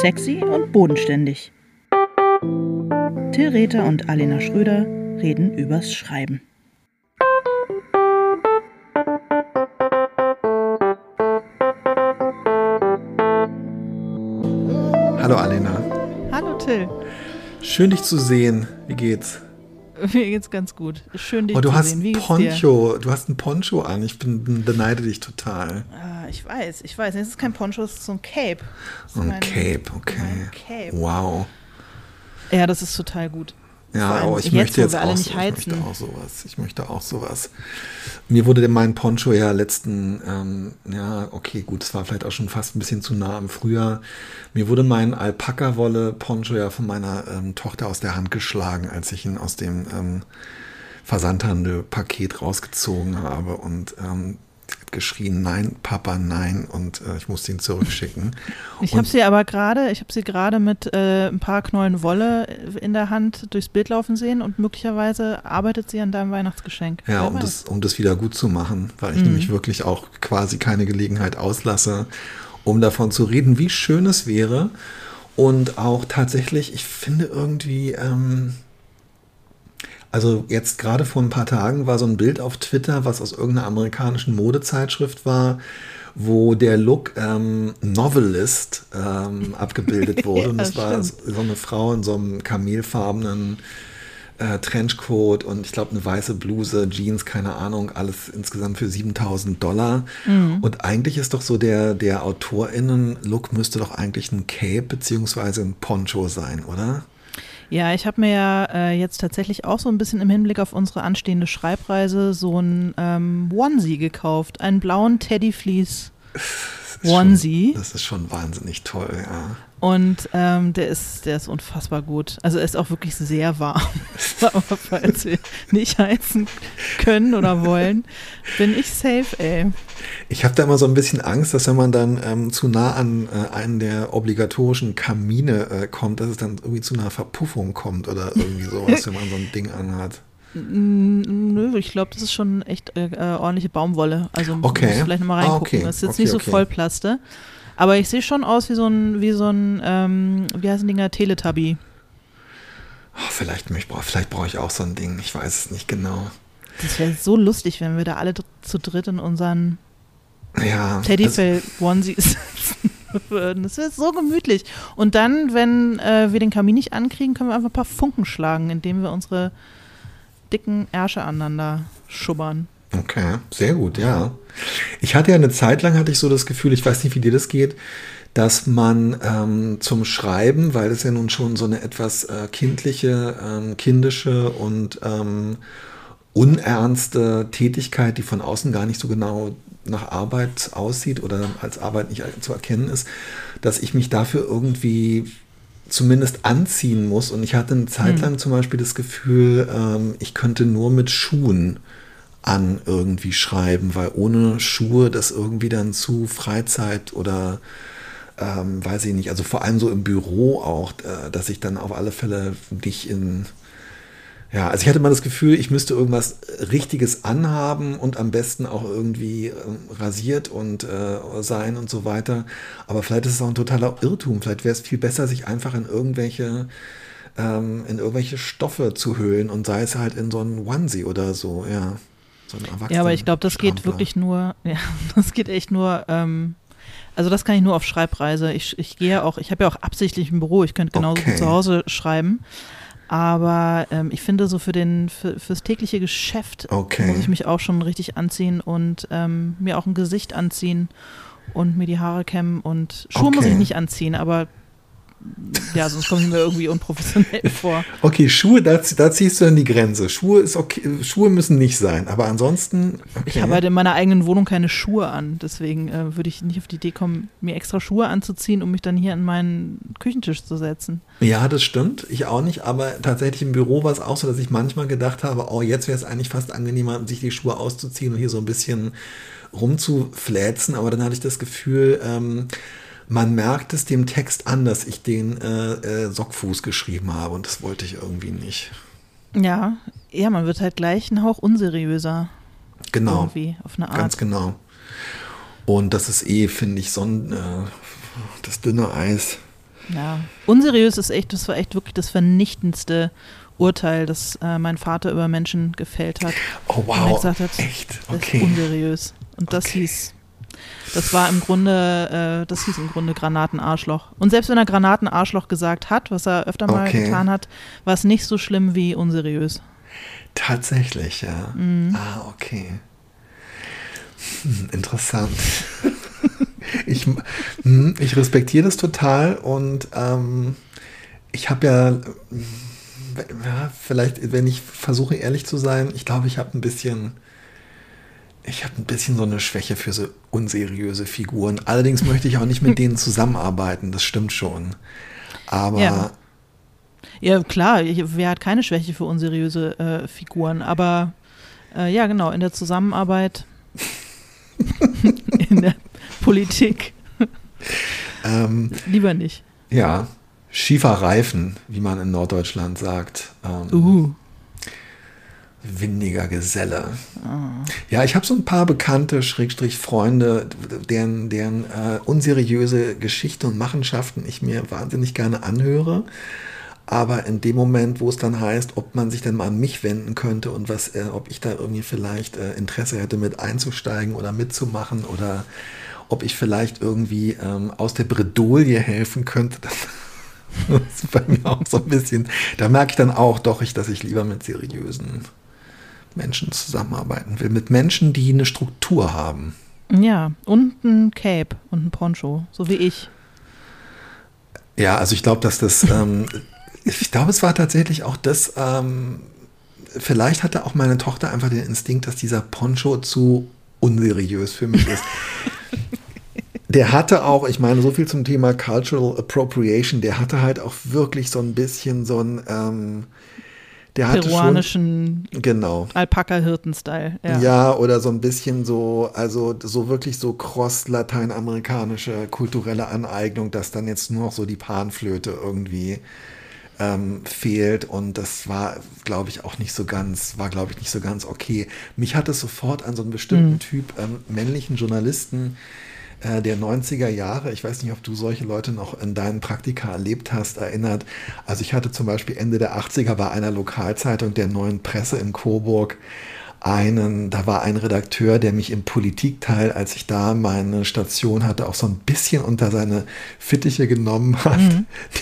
Sexy und bodenständig. Till Rether und Alena Schröder reden übers Schreiben. Hallo Alena. Hallo Till. Schön dich zu sehen. Wie geht's? Mir geht's ganz gut. Schön dich oh, du zu hast sehen. Wie Poncho. Du hast ein Poncho an. Ich bin, beneide dich total. Ich weiß, ich weiß. Es ist kein Poncho, es ist so ein Cape. Ist Ein mein- Cape, okay. Cape. Wow. Ja, das ist total gut. Ja, allem oh, ich jetzt, möchte jetzt auch, nicht so, ich möchte auch sowas. Ich möchte auch sowas. Mir wurde mein Poncho ja letzten, ähm, ja, okay, gut, es war vielleicht auch schon fast ein bisschen zu nah im Frühjahr. Mir wurde mein Alpaka-Wolle-Poncho ja von meiner ähm, Tochter aus der Hand geschlagen, als ich ihn aus dem ähm, Versandhandel-Paket rausgezogen habe und ähm, geschrien, nein, Papa, nein, und äh, ich musste ihn zurückschicken. Ich habe sie aber gerade, ich habe sie gerade mit äh, ein paar Knollen Wolle in der Hand durchs Bild laufen sehen und möglicherweise arbeitet sie an deinem Weihnachtsgeschenk. Ja, Wer um weiß. das, um das wieder gut zu machen, weil ich Mhm. nämlich wirklich auch quasi keine Gelegenheit auslasse, um davon zu reden, wie schön es wäre. Und auch tatsächlich, ich finde irgendwie, ähm, also jetzt gerade vor ein paar Tagen war so ein Bild auf Twitter, was aus irgendeiner amerikanischen Modezeitschrift war, wo der Look ähm, Novelist ähm, abgebildet wurde. Und Ja, das war so eine Frau in so einem kamelfarbenen äh, Trenchcoat und ich glaube eine weiße Bluse, Jeans, keine Ahnung, alles insgesamt für 7000 Dollar. Mhm. Und eigentlich ist doch so der, der AutorInnen-Look müsste doch eigentlich ein Cape beziehungsweise ein Poncho sein, oder? Ja, ich habe mir ja äh, jetzt tatsächlich auch so ein bisschen im Hinblick auf unsere anstehende Schreibreise so ein ähm, Onesie gekauft, einen blauen Teddy Fleece Onesie. Schon, das ist schon wahnsinnig toll, ja. Und ähm, der ist, der ist unfassbar gut. Also er ist auch wirklich sehr warm. Aber falls wir nicht heizen können oder wollen, bin ich safe, ey. Ich habe da immer so ein bisschen Angst, dass wenn man dann ähm, zu nah an äh, einen der obligatorischen Kamine äh, kommt, dass es dann irgendwie zu einer Verpuffung kommt oder irgendwie sowas, wenn man so ein Ding anhat. Nö, ich glaube, das ist schon echt äh, äh, ordentliche Baumwolle. Also Okay. vielleicht nochmal Ah, reingucken. okay. Das ist jetzt Okay, nicht so okay. Vollplaste. Aber ich sehe schon aus wie so ein, wie so ein, ähm, wie heißen Dinger, Teletubby. Oh, vielleicht vielleicht brauche ich auch so ein Ding, ich weiß es nicht genau. Das wäre so lustig, wenn wir da alle zu dritt in unseren Ja, also, Teddyfell-Onesies sitzen würden. Das wäre so gemütlich. Und dann, wenn äh, wir den Kamin nicht ankriegen, können wir einfach ein paar Funken schlagen, indem wir unsere dicken Ärsche aneinander schubbern. Okay, sehr gut, ja. Ich hatte ja eine Zeit lang, hatte ich so das Gefühl, ich weiß nicht, wie dir das geht, dass man ähm, zum Schreiben, weil es ja nun schon so eine etwas äh, kindliche, ähm, kindische und ähm, unernste Tätigkeit, die von außen gar nicht so genau nach Arbeit aussieht oder als Arbeit nicht zu erkennen ist, dass ich mich dafür irgendwie zumindest anziehen muss. Und ich hatte eine Zeit lang zum Beispiel das Gefühl, ähm, ich könnte nur mit Schuhen an irgendwie schreiben, weil ohne Schuhe das irgendwie dann zu Freizeit oder ähm, weiß ich nicht, also vor allem so im Büro auch, äh, dass ich dann auf alle Fälle nicht in ja, also ich hatte mal das Gefühl, ich müsste irgendwas Richtiges anhaben und am besten auch irgendwie ähm, rasiert und äh, sein und so weiter. Aber vielleicht ist es auch ein totaler Irrtum. Vielleicht wäre es viel besser, sich einfach in irgendwelche ähm, in irgendwelche Stoffe zu hüllen und sei es halt in so einen Onesie oder so, ja. So Ja, aber ich glaube, das geht Erwachsenen- wirklich nur, ja, das geht echt nur, ähm, also das kann ich nur auf Schreibreise. Ich, ich gehe ja auch, ich habe ja auch absichtlich ein Büro, ich könnte genauso Okay. zu Hause schreiben. Aber ähm, ich finde, so für den, für, fürs tägliche Geschäft Okay. muss ich mich auch schon richtig anziehen und ähm, mir auch ein Gesicht anziehen und mir die Haare kämmen und Schuhe muss Okay. ich nicht anziehen, aber ja, sonst komme ich mir irgendwie unprofessionell vor. Okay, Schuhe, da, da ziehst du dann die Grenze. Schuhe ist okay, Schuhe müssen nicht sein, aber ansonsten. Okay. Ich habe halt in meiner eigenen Wohnung keine Schuhe an, deswegen äh, würde ich nicht auf die Idee kommen, mir extra Schuhe anzuziehen, um mich dann hier an meinen Küchentisch zu setzen. Ja, das stimmt. Ich auch nicht. Aber tatsächlich im Büro war es auch so, dass ich manchmal gedacht habe, oh, jetzt wäre es eigentlich fast angenehmer, sich die Schuhe auszuziehen und hier so ein bisschen rumzufläzen. Aber dann hatte ich das Gefühl, ähm, man merkt es dem Text an, dass ich den äh, äh, Sockfuß geschrieben habe und das wollte ich irgendwie nicht. Ja, ja, man wird halt gleich einen Hauch unseriöser Genau. irgendwie auf eine Art. Ganz genau. Und das ist eh, finde ich, so ein, äh, das dünne Eis Ja, unseriös ist echt, das war echt wirklich das vernichtendste Urteil, das äh, mein Vater über Menschen gefällt hat. Oh Und er wow, hat, echt? das Okay. unseriös. Und das Okay. hieß, das war im Grunde, äh, das hieß im Grunde Granatenarschloch. Und selbst wenn er Granatenarschloch gesagt hat, was er öfter mal Okay. getan hat, war es nicht so schlimm wie unseriös. Tatsächlich, ja. Mhm. Ah, okay. Hm, interessant. ich, hm, ich respektiere das total und ähm, ich habe ja, hm, ja, vielleicht, wenn ich versuche ehrlich zu sein, ich glaube, ich habe ein bisschen, ich habe ein bisschen so eine Schwäche für so unseriöse Figuren. Allerdings möchte ich auch nicht mit denen zusammenarbeiten, das stimmt schon. Aber Ja. Ja, klar, wer hat keine Schwäche für unseriöse äh, Figuren, aber äh, ja, genau, in der Zusammenarbeit, in der Politik, ähm, lieber nicht. ja, schiefer Reifen, wie man in Norddeutschland sagt. Ähm, Uh. Windiger Geselle. Ah. Ja, ich habe so ein paar bekannte, Schrägstrich Freunde, deren, deren äh, unseriöse Geschichten und Machenschaften ich mir wahnsinnig gerne anhöre. Aber in dem Moment, wo es dann heißt, ob man sich denn mal an mich wenden könnte und was, äh, ob ich da irgendwie vielleicht äh, Interesse hätte, mit einzusteigen oder mitzumachen oder ob ich vielleicht irgendwie ähm, aus der Bredouille helfen könnte, das ist bei mir auch so ein bisschen, da merke ich dann auch doch, ich, dass ich lieber mit seriösen Menschen zusammenarbeiten will. Mit Menschen, die eine Struktur haben. Ja, und ein Cape und ein Poncho, so wie ich. Ja, also ich glaube, dass das, ähm, ich glaube, es war tatsächlich auch das, ähm, vielleicht hatte auch meine Tochter einfach den Instinkt, dass dieser Poncho zu unseriös für mich ist. Der hatte auch, ich meine, so viel zum Thema Cultural Appropriation, der hatte halt auch wirklich so ein bisschen so ein, ähm, der hatte schon, Peruanischen genau, Alpaka-Hirten-Style. Ja. Ja. oder so ein bisschen so, also so wirklich so cross-lateinamerikanische kulturelle Aneignung, dass dann jetzt nur noch so die Panflöte irgendwie ähm, fehlt und das war, glaube ich, auch nicht so ganz, war, glaube ich, nicht so ganz okay. Mich hat es sofort an so einen bestimmten Typ ähm, männlichen Journalisten äh, der 90er Jahre, ich weiß nicht, ob du solche Leute noch in deinen Praktika erlebt hast, erinnert. Also ich hatte zum Beispiel Ende der 80er bei einer Lokalzeitung der Neuen Presse in Coburg einen, da war ein Redakteur, der mich im Politikteil, als ich da meine Station hatte, auch so ein bisschen unter seine Fittiche genommen hat.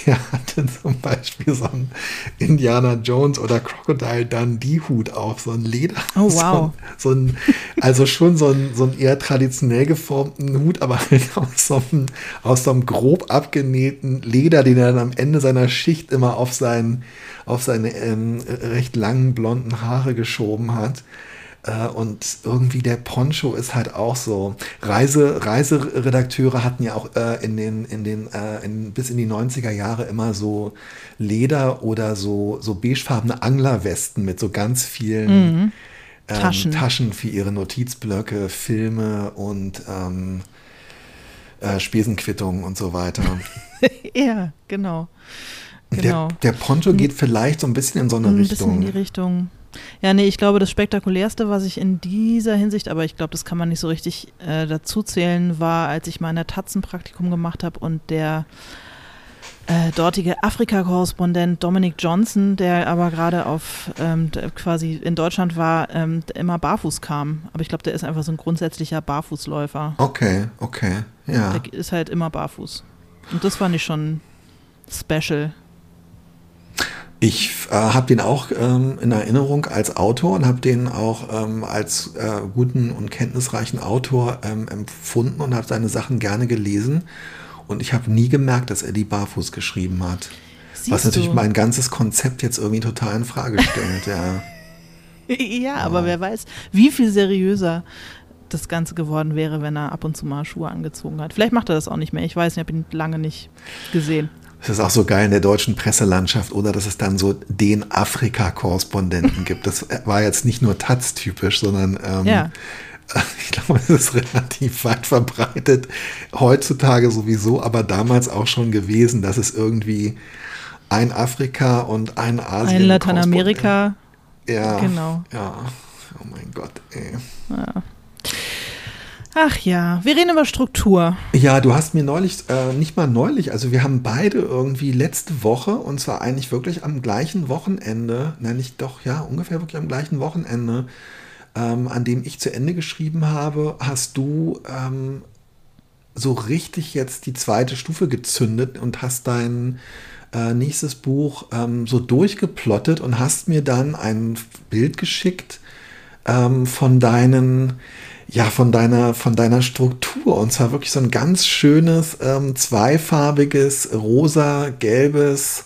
Der hatte zum Beispiel so einen Indiana Jones oder Crocodile Dundee Hut auf, so ein Leder. Oh, so wow. ein, so ein, also schon so ein, so ein eher traditionell geformten Hut, aber halt aus so, einem, aus so einem grob abgenähten Leder, den er dann am Ende seiner Schicht immer auf, sein, auf seine ähm, recht langen blonden Haare geschoben hat. Äh, Und irgendwie der Poncho ist halt auch so. Reise, Reiseredakteure hatten ja auch äh, in den, in den, äh, in, bis in die 90er Jahre immer so Leder oder so, so beigefarbene Anglerwesten mit so ganz vielen Mhm. ähm, Taschen. Taschen für ihre Notizblöcke, Filme und ähm, äh, Spesenquittungen und so weiter. ja, genau. Genau. Der, der Poncho geht vielleicht so ein bisschen in so eine ein Richtung. bisschen in die Richtung. Ja, nee, ich glaube, das Spektakulärste, was ich in dieser Hinsicht, aber ich glaube, das kann man nicht so richtig äh, dazu zählen, war, als ich mal in der Praktikum gemacht habe und der äh, dortige Afrika-Korrespondent Dominic Johnson, der aber gerade auf ähm, quasi in Deutschland war, ähm, der immer barfuß kam. Aber ich glaube, der ist einfach so ein grundsätzlicher Barfußläufer. Okay, okay, ja. Der ist halt immer barfuß. Und das fand ich schon special. Ich äh, habe den auch ähm, in Erinnerung als Autor und habe den auch ähm, als äh, guten und kenntnisreichen Autor ähm, empfunden und habe seine Sachen gerne gelesen. Und ich habe nie gemerkt, dass er die barfuß geschrieben hat. Siehst Was natürlich du? mein ganzes Konzept jetzt irgendwie total in Frage stellt, ja. Ja, aber wer weiß, wie viel seriöser das Ganze geworden wäre, wenn er ab und zu mal Schuhe angezogen hat. Vielleicht macht er das auch nicht mehr. Ich weiß nicht, ich habe ihn lange nicht gesehen. Das ist auch so geil in der deutschen Presselandschaft oder dass es dann so den Afrika-Korrespondenten gibt. Das war jetzt nicht nur Taz-typisch, sondern ähm, Ja. ich glaube, es ist relativ weit verbreitet. Heutzutage sowieso, aber damals auch schon gewesen, dass es irgendwie ein Afrika und ein Asien. Ein Lateinamerika. Ja, Genau. Ja, oh mein Gott, ey. Ja. Ach ja, wir reden über Struktur. Ja, du hast mir neulich, äh, nicht mal neulich, also wir haben beide irgendwie letzte Woche, und zwar eigentlich wirklich am gleichen Wochenende, nein, nicht doch, ja, ungefähr wirklich am gleichen Wochenende, ähm, an dem ich zu Ende geschrieben habe, hast du ähm, so richtig jetzt die zweite Stufe gezündet und hast dein äh, nächstes Buch ähm, so durchgeplottet und hast mir dann ein Bild geschickt ähm, von deinen ja, von deiner, von deiner Struktur. Und zwar wirklich so ein ganz schönes, ähm, zweifarbiges, rosa-gelbes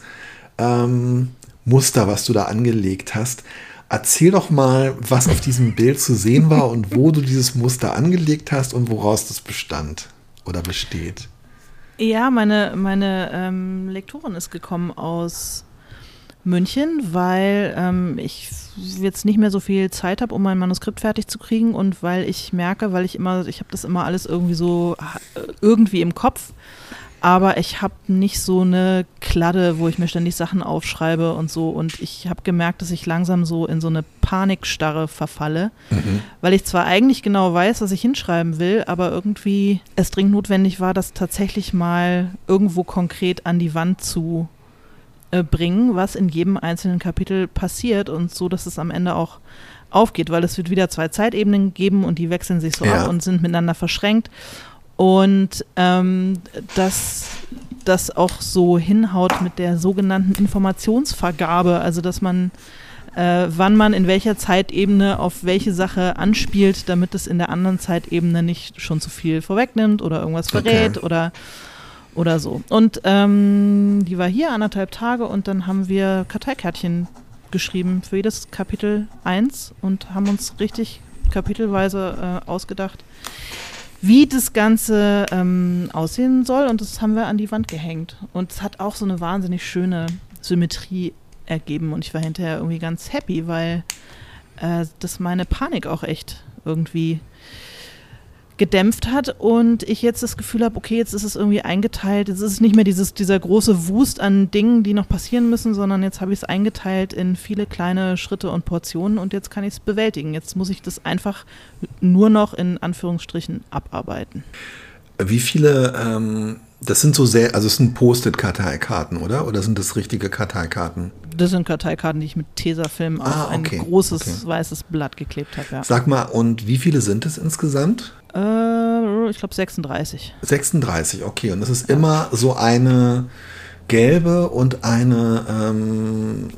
ähm, Muster, was du da angelegt hast. Erzähl doch mal, was auf diesem Bild zu sehen war und wo du dieses Muster angelegt hast und woraus das bestand oder besteht. Ja, meine, meine ähm, Lektorin ist gekommen aus München, weil ähm, ich jetzt nicht mehr so viel Zeit habe, um mein Manuskript fertig zu kriegen und weil ich merke, weil ich immer, ich habe das immer alles irgendwie so irgendwie im Kopf, aber ich habe nicht so eine Kladde, wo ich mir ständig Sachen aufschreibe und so. Und ich habe gemerkt, dass ich langsam so in so eine Panikstarre verfalle, mhm. weil ich zwar eigentlich genau weiß, was ich hinschreiben will, aber irgendwie es dringend notwendig war, das tatsächlich mal irgendwo konkret an die Wand zu äh, bringen, was in jedem einzelnen Kapitel passiert und so, dass es am Ende auch aufgeht, weil es wird wieder zwei Zeitebenen geben und die wechseln sich so ja. ab und sind miteinander verschränkt. Und ähm, dass das auch so hinhaut mit der sogenannten Informationsvergabe, also dass man äh, wann man in welcher Zeitebene auf welche Sache anspielt, damit es in der anderen Zeitebene nicht schon zu viel vorwegnimmt oder irgendwas verrät okay. oder oder so. Und ähm, die war hier anderthalb Tage und dann haben wir Karteikärtchen geschrieben für jedes Kapitel 1 und haben uns richtig kapitelweise äh, ausgedacht, wie das Ganze ähm, aussehen soll und das haben wir an die Wand gehängt. Und es hat auch so eine wahnsinnig schöne Symmetrie ergeben und ich war hinterher irgendwie ganz happy, weil äh, das meine Panik auch echt irgendwie gedämpft hat und ich jetzt das Gefühl habe, okay, jetzt ist es irgendwie eingeteilt, jetzt ist es nicht mehr dieses, dieser große Wust an Dingen, die noch passieren müssen, sondern jetzt habe ich es eingeteilt in viele kleine Schritte und Portionen und jetzt kann ich es bewältigen. Jetzt muss ich das einfach nur noch in Anführungsstrichen abarbeiten. Wie viele, ähm, das sind so sehr, also es sind Post-it-Karteikarten, oder? Oder sind das richtige Karteikarten? Das sind Karteikarten, die ich mit Tesafilm ah, auf okay, ein großes okay. weißes Blatt geklebt habe. Ja. Sag mal, und wie viele sind es insgesamt? Äh, ich glaube 36. 36, okay. Und das ist ja. immer so eine gelbe und eine ähm,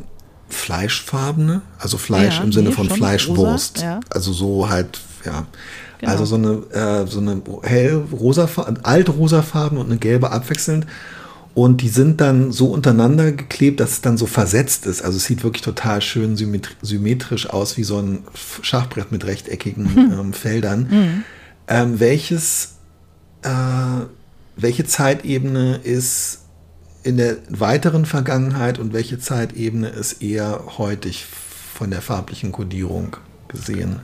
fleischfarbene, also Fleisch ja, im Sinne nee, von Fleischwurst. Rosa. Also so halt, ja. Genau. Also so eine, äh, so eine hell rosa, alt rosa Farben und eine gelbe abwechselnd. Und die sind dann so untereinander geklebt, dass es dann so versetzt ist. Also es sieht wirklich total schön symmetrisch aus, wie so ein Schachbrett mit rechteckigen ähm, Feldern. Mhm. Ähm, welches, äh, welche Zeitebene ist in der weiteren Vergangenheit und welche Zeitebene ist eher heutig von der farblichen Kodierung gesehen?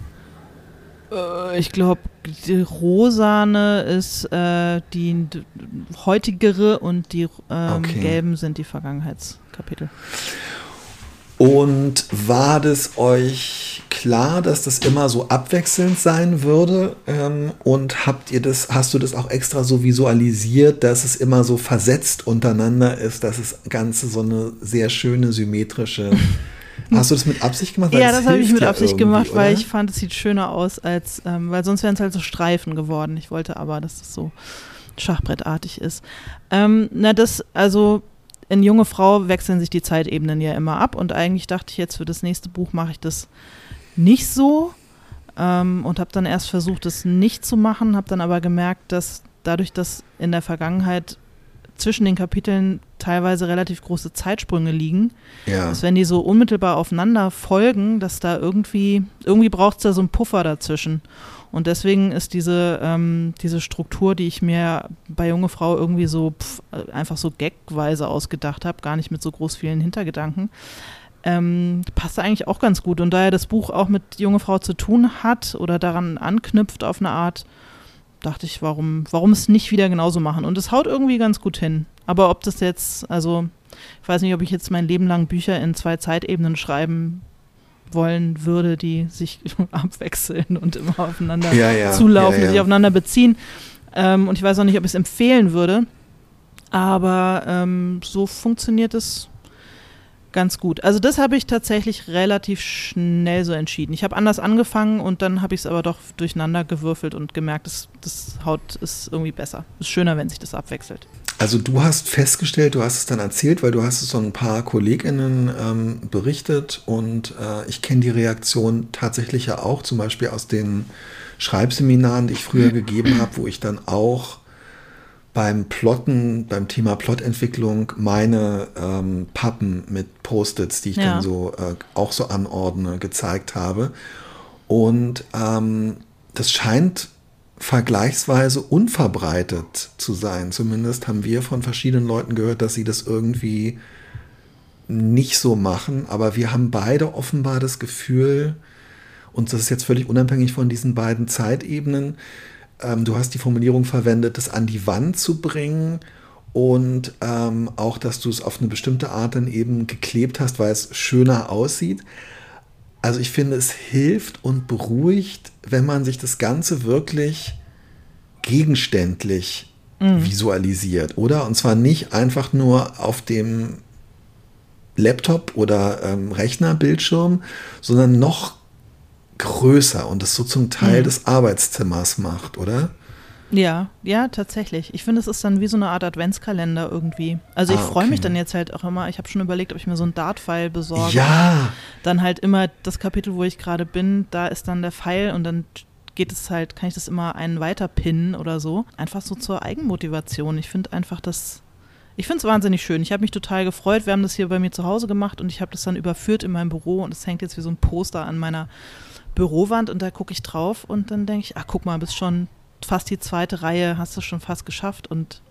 Äh, ich glaube, die rosane ist äh, die heutigere und die ähm, okay. gelben sind die Vergangenheitskapitel. Und war das euch klar, dass das immer so abwechselnd sein würde? Ähm, und habt ihr das, hast du das auch extra so visualisiert, dass es immer so versetzt untereinander ist, dass das Ganze so eine sehr schöne symmetrische Hast du das mit Absicht gemacht? ja, das habe ich mit Absicht gemacht, weil ich fand, es sieht schöner aus, als, ähm, weil sonst wären es halt so Streifen geworden. Ich wollte aber, dass es so schachbrettartig ist. Ähm, na, das, also in junge Frau wechseln sich die Zeitebenen ja immer ab und eigentlich dachte ich jetzt für das nächste Buch mache ich das nicht so ähm, und habe dann erst versucht, es nicht zu machen, habe dann aber gemerkt, dass dadurch, dass in der Vergangenheit zwischen den Kapiteln teilweise relativ große Zeitsprünge liegen, ja. dass wenn die so unmittelbar aufeinander folgen, dass da irgendwie, irgendwie braucht es da so einen Puffer dazwischen. Und deswegen ist diese, ähm, diese Struktur, die ich mir bei Junge Frau irgendwie so pff, einfach so gagweise ausgedacht habe, gar nicht mit so groß vielen Hintergedanken, ähm, passt eigentlich auch ganz gut. Und da ja das Buch auch mit Junge Frau zu tun hat oder daran anknüpft auf eine Art, dachte ich, warum, warum es nicht wieder genauso machen? Und es haut irgendwie ganz gut hin. Aber ob das jetzt, also ich weiß nicht, ob ich jetzt mein Leben lang Bücher in zwei Zeitebenen schreiben wollen würde, die sich abwechseln und immer aufeinander Ja, ja, zulaufen, ja, sich aufeinander beziehen. Ähm, und ich weiß auch nicht, ob ich es empfehlen würde, aber ähm, so funktioniert es ganz gut. Also das habe ich tatsächlich relativ schnell so entschieden. Ich habe anders angefangen und dann habe ich es aber doch durcheinander gewürfelt und gemerkt, das, das Haut ist irgendwie besser. Ist schöner, wenn sich das abwechselt. Also du hast festgestellt, du hast es dann erzählt, weil du hast es so ein paar KollegInnen ähm, berichtet und äh, ich kenne die Reaktion tatsächlich ja auch, zum Beispiel aus den Schreibseminaren, die ich früher gegeben habe, wo ich dann auch beim Plotten, beim Thema Plotentwicklung meine ähm, Pappen mit Post-its, die ich Ja. dann so äh, auch so anordne, gezeigt habe. Und ähm, das scheint vergleichsweise unverbreitet zu sein. Zumindest haben wir von verschiedenen Leuten gehört, dass sie das irgendwie nicht so machen. Aber wir haben beide offenbar das Gefühl, und das ist jetzt völlig unabhängig von diesen beiden Zeitebenen, ähm, du hast die Formulierung verwendet, das an die Wand zu bringen und ähm, auch, dass du es auf eine bestimmte Art dann eben geklebt hast, weil es schöner aussieht. Also ich finde, es hilft und beruhigt, wenn man sich das Ganze wirklich gegenständlich visualisiert, oder? Und zwar nicht einfach nur auf dem Laptop oder ähm, Rechnerbildschirm, sondern noch größer und das so zum Teil Mhm. des Arbeitszimmers macht, oder? Ja, ja, tatsächlich. Ich finde, es ist dann wie so eine Art Adventskalender irgendwie. Also ich Ah, freue mich okay. dann jetzt halt auch immer, ich habe schon überlegt, ob ich mir so einen Dart-File besorge. Ja, Dann halt immer das Kapitel, wo ich gerade bin, da ist dann der Pfeil und dann geht es halt, kann ich das immer einen weiter pinnen oder so. Einfach so zur Eigenmotivation. Ich finde einfach das, ich finde es wahnsinnig schön. Ich habe mich total gefreut. Wir haben das hier bei mir zu Hause gemacht und ich habe das dann überführt in meinem Büro und es hängt jetzt wie so ein Poster an meiner Bürowand und da gucke ich drauf und dann denke ich, ach guck mal, bist schon fast die zweite Reihe, hast du schon fast geschafft und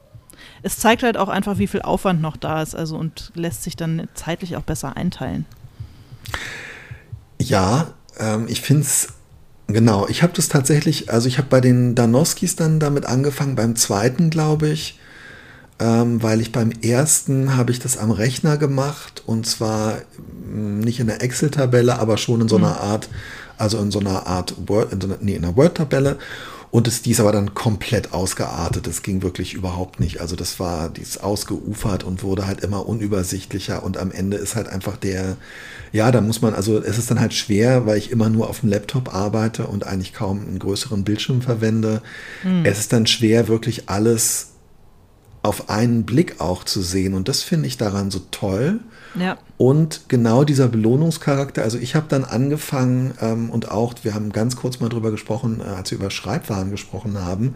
es zeigt halt auch einfach, wie viel Aufwand noch da ist, also und lässt sich dann zeitlich auch besser einteilen. ja, ähm, ich finde es, genau, ich habe das tatsächlich, also ich habe bei den Danoskis dann damit angefangen, beim zweiten glaube ich, ähm, weil ich beim ersten habe ich das am Rechner gemacht und zwar mh, nicht in der Excel-Tabelle, aber schon in so einer Art, also in so einer Art Word, in so einer, nee, in einer Word-Tabelle. Und es, die ist aber dann komplett ausgeartet. Das ging wirklich überhaupt nicht. Also das war, die ist ausgeufert und wurde halt immer unübersichtlicher. Und am Ende ist halt einfach der, ja, da muss man, also es ist dann halt schwer, weil ich immer nur auf dem Laptop arbeite und eigentlich kaum einen größeren Bildschirm verwende. Es ist dann schwer, wirklich alles auf einen Blick auch zu sehen. Und das finde ich daran so toll. Ja. Und genau dieser Belohnungscharakter, also ich habe dann angefangen ähm, und auch, wir haben ganz kurz mal drüber gesprochen, äh, als wir über Schreibwaren gesprochen haben.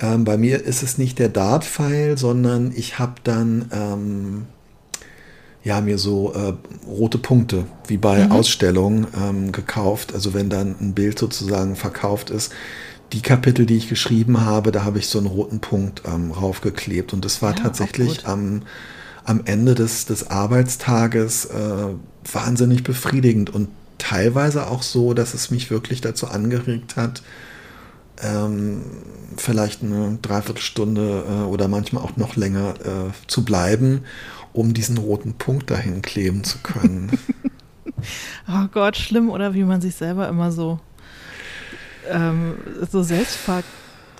Ähm, bei mir ist es nicht der Dart-File, sondern ich habe dann ähm, ja mir so äh, rote Punkte wie bei Ausstellungen ähm, gekauft. Also wenn dann ein Bild sozusagen verkauft ist, die Kapitel, die ich geschrieben habe, da habe ich so einen roten Punkt ähm, raufgeklebt. Und das war Ja, tatsächlich am, am Ende des, des Arbeitstages äh, wahnsinnig befriedigend und teilweise auch so, dass es mich wirklich dazu angeregt hat, ähm, vielleicht eine Dreiviertelstunde äh, oder manchmal auch noch länger äh, zu bleiben, um diesen roten Punkt dahin kleben zu können. Oh Gott, schlimm, oder wie man sich selber immer so, ähm, so selbst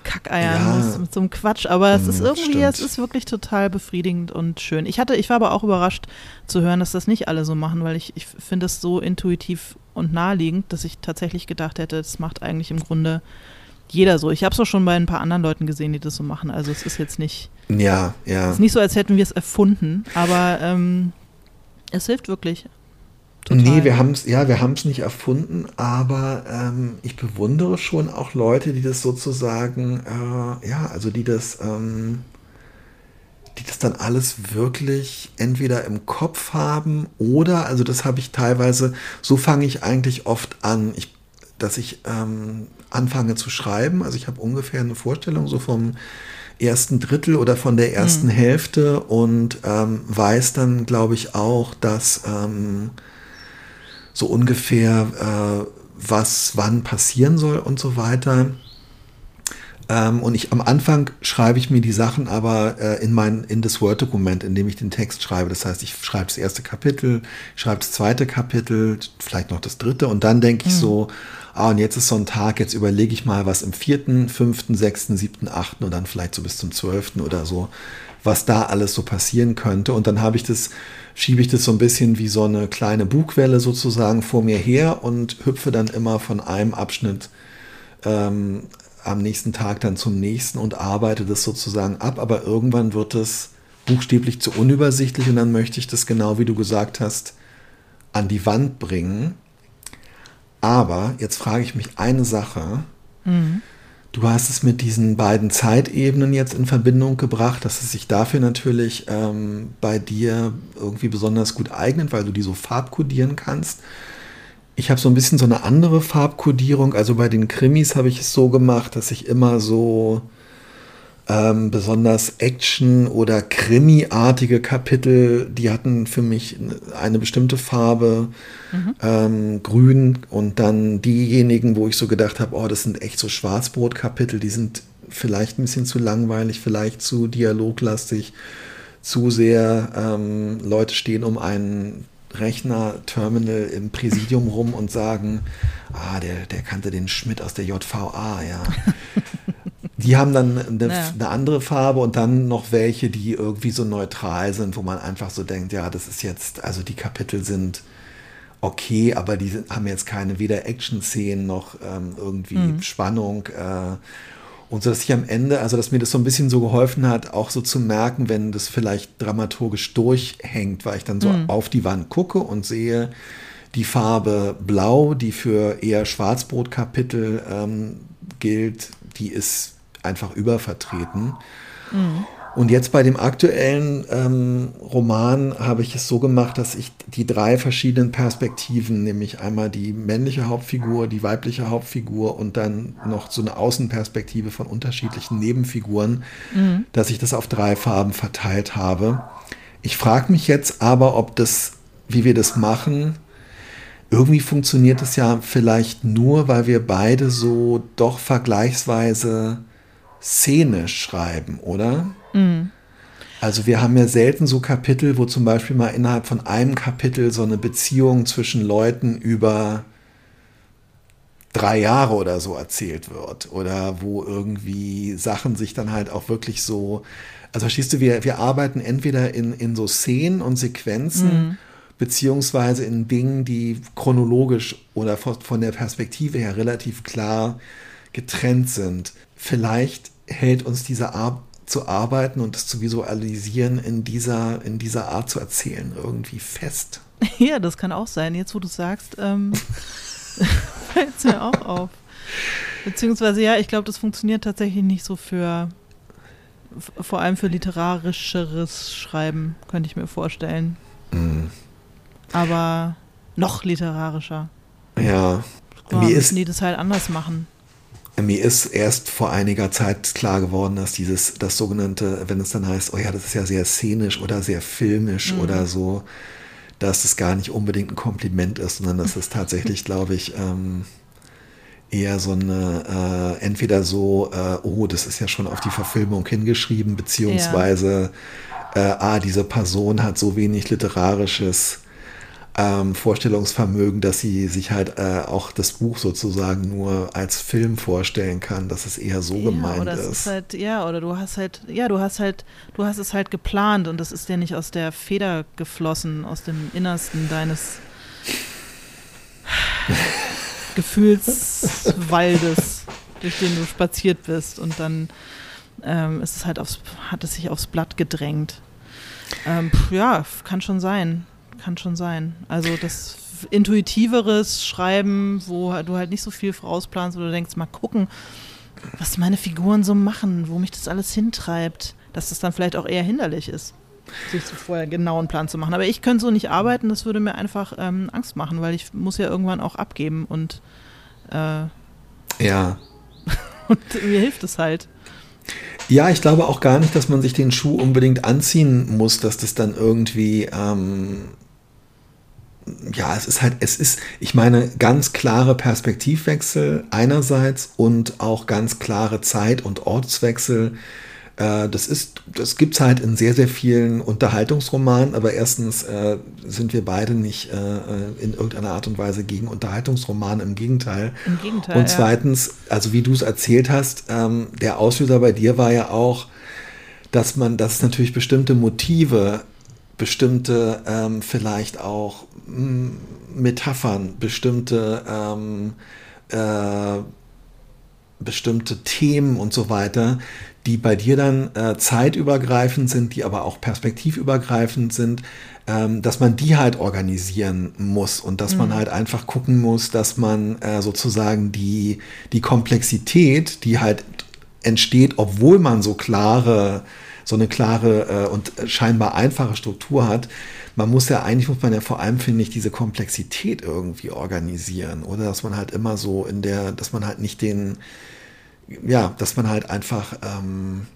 verkackeiern Ja. muss mit so einem Quatsch. Aber es ist irgendwie, stimmt. es ist wirklich total befriedigend und schön. Ich hatte, ich war aber auch überrascht zu hören, dass das nicht alle so machen, weil ich, ich finde es so intuitiv und naheliegend, dass ich tatsächlich gedacht hätte, das macht eigentlich im Grunde jeder so. Ich habe es auch schon bei ein paar anderen Leuten gesehen, die das so machen. Also es ist jetzt nicht, ja, ja. es ist nicht so, als hätten wir es erfunden, aber ähm, es hilft wirklich. Total. Nee, wir haben es, ja, wir haben es nicht erfunden, aber ähm, ich bewundere schon auch Leute, die das sozusagen, äh, ja, also die das, ähm, die das dann alles wirklich entweder im Kopf haben oder, also das habe ich teilweise, so fange ich eigentlich oft an, ich, dass ich ähm, anfange zu schreiben. Also ich habe ungefähr eine Vorstellung so vom ersten Drittel oder von der ersten Hälfte und ähm, weiß dann, glaube ich, auch, dass ähm, so ungefähr, äh, was wann passieren soll und so weiter. Ähm, und ich am Anfang schreibe ich mir die Sachen aber äh, in mein in das Word-Dokument, in dem ich den Text schreibe. Das heißt, ich schreibe das erste Kapitel, schreibe das zweite Kapitel, vielleicht noch das dritte und dann denke ich mhm. so, ah, und jetzt ist so ein Tag, jetzt überlege ich mal, was im vierten, fünften, sechsten, siebten, achten und dann vielleicht so bis zum zwölften oder so, was da alles so passieren könnte. Und dann habe ich das, schiebe ich das so ein bisschen wie so eine kleine Bugwelle sozusagen vor mir her und hüpfe dann immer von einem Abschnitt ähm, am nächsten Tag dann zum nächsten und arbeite das sozusagen ab, aber irgendwann wird es buchstäblich zu unübersichtlich und dann möchte ich das genau wie du gesagt hast an die Wand bringen. Aber jetzt frage ich mich eine Sache. Mhm. Du hast es mit diesen beiden Zeitebenen jetzt in Verbindung gebracht, dass es sich dafür natürlich ähm, bei dir irgendwie besonders gut eignet, weil du die so farbkodieren kannst. Ich habe so ein bisschen so eine andere Farbkodierung. Also bei den Krimis habe ich es so gemacht, dass ich immer so ähm, besonders Action- oder Krimi-artige Kapitel, die hatten für mich eine bestimmte Farbe, mhm. ähm, grün. Und dann diejenigen, wo ich so gedacht habe, oh, das sind echt so Schwarzbrot-Kapitel, die sind vielleicht ein bisschen zu langweilig, vielleicht zu dialoglastig, zu sehr ähm, Leute stehen um einen Rechner-Terminal im Präsidium rum und sagen, ah, der, der kannte den Schmidt aus der JVA, ja. Die haben dann eine, ja. eine, andere Farbe und dann noch welche, die irgendwie so neutral sind, wo man einfach so denkt, ja, das ist jetzt, also die Kapitel sind okay, aber die haben jetzt keine weder Action-Szenen noch ähm, irgendwie mhm. Spannung. Äh, und so, dass ich am Ende, also dass mir das so ein bisschen so geholfen hat, auch so zu merken, wenn das vielleicht dramaturgisch durchhängt, weil ich dann so mhm. auf die Wand gucke und sehe, die Farbe Blau, die für eher Schwarzbrotkapitel ähm, gilt, die ist einfach übervertreten. Mhm. Und jetzt bei dem aktuellen ähm, Roman habe ich es so gemacht, dass ich die drei verschiedenen Perspektiven, nämlich einmal die männliche Hauptfigur, die weibliche Hauptfigur und dann noch so eine Außenperspektive von unterschiedlichen Nebenfiguren, mhm. dass ich das auf drei Farben verteilt habe. Ich frage mich jetzt aber, ob das, wie wir das machen, irgendwie funktioniert es ja vielleicht nur, weil wir beide so doch vergleichsweise szenisch schreiben, oder? Mhm. Also wir haben ja selten so Kapitel, wo zum Beispiel mal innerhalb von einem Kapitel so eine Beziehung zwischen Leuten über drei Jahre oder so erzählt wird. Oder wo irgendwie Sachen sich dann halt auch wirklich so. Also verstehst du, wir, wir arbeiten entweder in, in so Szenen und Sequenzen, mhm. beziehungsweise in Dingen, die chronologisch oder von der Perspektive her relativ klar getrennt sind. Vielleicht hält uns diese Art zu arbeiten und das zu visualisieren in dieser, in dieser Art zu erzählen irgendwie fest. Ja, das kann auch sein. Jetzt, wo du sagst, ähm, fällt es mir auch auf. Beziehungsweise, ja, ich glaube, das funktioniert tatsächlich nicht so für, vor allem für literarischeres Schreiben, könnte ich mir vorstellen. Mhm. Aber noch literarischer. Ja. Boah, mir ist, die das halt anders machen. Mir ist erst vor einiger Zeit klar geworden, dass dieses, das sogenannte, wenn es dann heißt, oh ja, das ist ja sehr szenisch oder sehr filmisch mhm. oder so, dass es gar nicht unbedingt ein Kompliment ist, sondern dass es tatsächlich, glaube ich, ähm, eher so eine, äh, entweder so, äh, oh, das ist ja schon auf die Verfilmung hingeschrieben, beziehungsweise, ja. äh, ah, diese Person hat so wenig literarisches ähm, Vorstellungsvermögen, dass sie sich halt äh, auch das Buch sozusagen nur als Film vorstellen kann, dass es eher so ja, gemeint oder ist. ist halt, ja, oder du hast halt, ja, du hast halt, du hast es halt geplant und das ist ja nicht aus der Feder geflossen, aus dem Innersten deines Gefühlswaldes, durch den du spaziert bist und dann ähm, ist es halt aufs, hat es sich aufs Blatt gedrängt. Ähm, ja, kann schon sein kann schon sein. Also das intuitiveres Schreiben, wo du halt nicht so viel vorausplanst, wo du denkst, mal gucken, was meine Figuren so machen, wo mich das alles hintreibt, dass das dann vielleicht auch eher hinderlich ist, sich so vorher genau einen Plan zu machen. Aber ich könnte so nicht arbeiten, das würde mir einfach ähm, Angst machen, weil ich muss ja irgendwann auch abgeben und äh, ja. und mir hilft es halt. Ja, ich glaube auch gar nicht, dass man sich den Schuh unbedingt anziehen muss, dass das dann irgendwie ähm, ja, es ist halt, es ist, ich meine, ganz klare Perspektivwechsel einerseits und auch ganz klare Zeit- und Ortswechsel. Äh, das ist, das gibt es halt in sehr, sehr vielen Unterhaltungsromanen, aber erstens äh, sind wir beide nicht äh, in irgendeiner Art und Weise gegen Unterhaltungsromane, im Gegenteil. Im Gegenteil. Und zweitens, ja. also wie du es erzählt hast, ähm, der Auslöser bei dir war ja auch, dass man, dass natürlich bestimmte Motive bestimmte ähm, vielleicht auch mh, hm, Metaphern, bestimmte ähm, äh, bestimmte Themen und so weiter, die bei dir dann äh, zeitübergreifend sind, die aber auch perspektivübergreifend sind, ähm, dass man die halt organisieren muss und dass mhm. man halt einfach gucken muss, dass man äh, sozusagen die, die Komplexität, die halt entsteht, obwohl man so klare so eine klare äh, und scheinbar einfache Struktur hat. Man muss ja eigentlich, muss man ja vor allem, finde ich, diese Komplexität irgendwie organisieren. Oder dass man halt immer so in der, dass man halt nicht den, ja, dass man halt einfach ähm,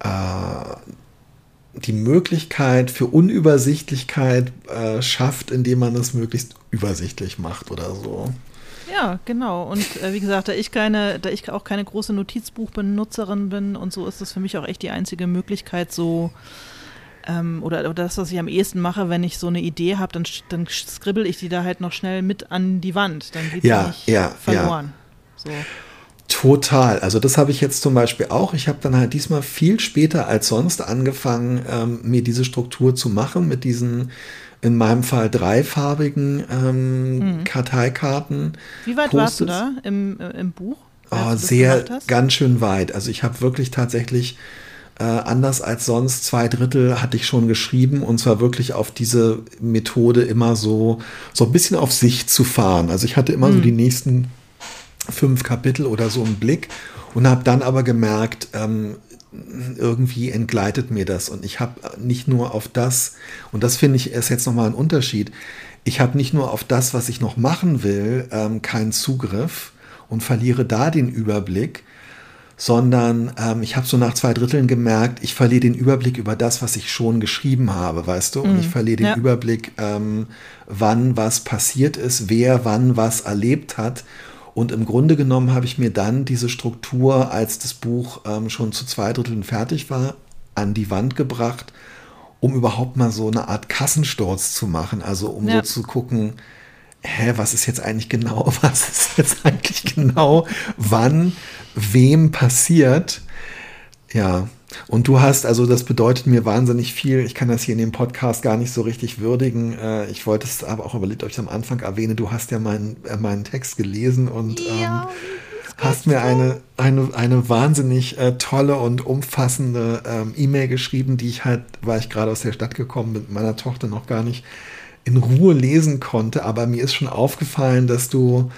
äh, die Möglichkeit für Unübersichtlichkeit äh, schafft, indem man es möglichst übersichtlich macht oder so. Ja, genau. Und äh, wie gesagt, da ich keine, da ich auch keine große Notizbuchbenutzerin bin und so ist das für mich auch echt die einzige Möglichkeit, so ähm, oder, oder das, was ich am ehesten mache, wenn ich so eine Idee habe, dann, dann skribbel ich die da halt noch schnell mit an die Wand. Dann geht ja, sie nicht ja, verloren. Ja. So. Total. Also das habe ich jetzt zum Beispiel auch. Ich habe dann halt diesmal viel später als sonst angefangen, ähm, mir diese Struktur zu machen mit diesen in meinem Fall dreifarbigen ähm, mhm. Karteikarten. Wie weit warst du da im, äh, im Buch? Oh, sehr, ganz schön weit. Also ich habe wirklich tatsächlich äh, anders als sonst zwei Drittel hatte ich schon geschrieben und zwar wirklich auf diese Methode immer so, so ein bisschen auf sich zu fahren. Also ich hatte immer mhm. so die nächsten fünf Kapitel oder so im Blick und habe dann aber gemerkt, ähm, irgendwie entgleitet mir das und ich habe nicht nur auf das, und das finde ich ist jetzt nochmal ein Unterschied, ich habe nicht nur auf das, was ich noch machen will, ähm, keinen Zugriff und verliere da den Überblick, sondern ähm, ich habe so nach zwei Dritteln gemerkt, ich verliere den Überblick über das, was ich schon geschrieben habe, weißt du? Und ich mhm. verliere den ja. Überblick, ähm, wann was passiert ist, wer wann was erlebt hat und im Grunde genommen habe ich mir dann diese Struktur, als das Buch ähm, schon zu zwei Dritteln fertig war, an die Wand gebracht, um überhaupt mal so eine Art Kassensturz zu machen. Also um ja. so zu gucken, hä, was ist jetzt eigentlich genau, was ist jetzt eigentlich genau, wann, wem passiert. Ja, und du hast, also das bedeutet mir wahnsinnig viel. Ich kann das hier in dem Podcast gar nicht so richtig würdigen. Äh, ich wollte es aber auch überlegt, ob ich es am Anfang erwähne. Du hast ja meinen, äh, meinen Text gelesen und ja, ähm, hast mir eine, eine, eine wahnsinnig äh, tolle und umfassende ähm, E-Mail geschrieben, die ich halt, weil ich gerade aus der Stadt gekommen bin, mit meiner Tochter noch gar nicht in Ruhe lesen konnte. Aber mir ist schon aufgefallen, dass du,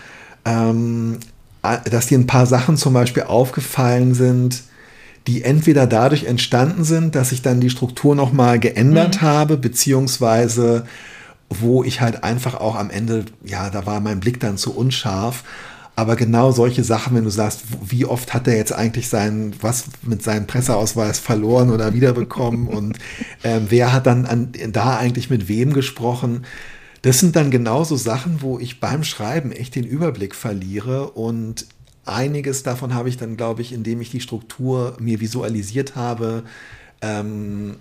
ähm, dass dir ein paar Sachen zum Beispiel aufgefallen sind, die entweder dadurch entstanden sind, dass ich dann die Struktur nochmal geändert mhm. habe, beziehungsweise wo ich halt einfach auch am Ende, ja, da war mein Blick dann zu unscharf. Aber genau solche Sachen, wenn du sagst, wie oft hat er jetzt eigentlich sein, was mit seinem Presseausweis verloren oder wiederbekommen und äh, wer hat dann an, da eigentlich mit wem gesprochen? Das sind dann genauso Sachen, wo ich beim Schreiben echt den Überblick verliere und einiges davon habe ich dann, glaube ich, indem ich die Struktur mir visualisiert habe, ähm,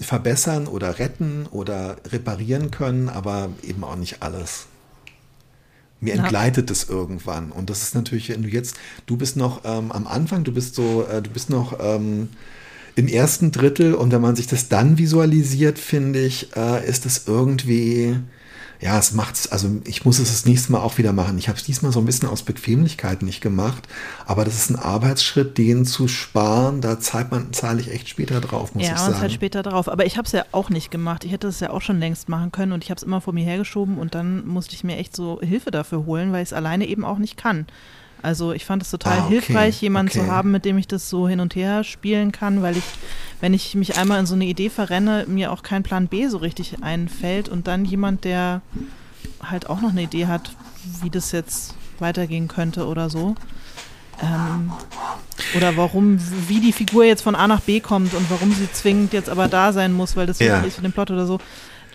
verbessern oder retten oder reparieren können, aber eben auch nicht alles. Mir ja. entgleitet es irgendwann. Und das ist natürlich, wenn du jetzt, du bist noch ähm, am Anfang, du bist so, äh, du bist noch ähm, im ersten Drittel und wenn man sich das dann visualisiert, finde ich, äh, ist es irgendwie ja, es macht's, also ich muss es das nächste Mal auch wieder machen. Ich habe es diesmal so ein bisschen aus Bequemlichkeit nicht gemacht, aber das ist ein Arbeitsschritt, den zu sparen, da zahlt man, zahle ich echt später drauf, muss ja, ich sagen. Ja, halt später drauf. Aber ich habe es ja auch nicht gemacht. Ich hätte es ja auch schon längst machen können und ich habe es immer vor mir hergeschoben und dann musste ich mir echt so Hilfe dafür holen, weil ich es alleine eben auch nicht kann. Also ich fand es total ah, okay, hilfreich, jemanden okay. zu haben, mit dem ich das so hin und her spielen kann, weil ich, wenn ich mich einmal in so eine Idee verrenne, mir auch kein Plan B so richtig einfällt und dann jemand, der halt auch noch eine Idee hat, wie das jetzt weitergehen könnte oder so. Ähm, oder warum, wie die Figur jetzt von A nach B kommt und warum sie zwingend jetzt aber da sein muss, weil das ja. wichtig ist für den Plot oder so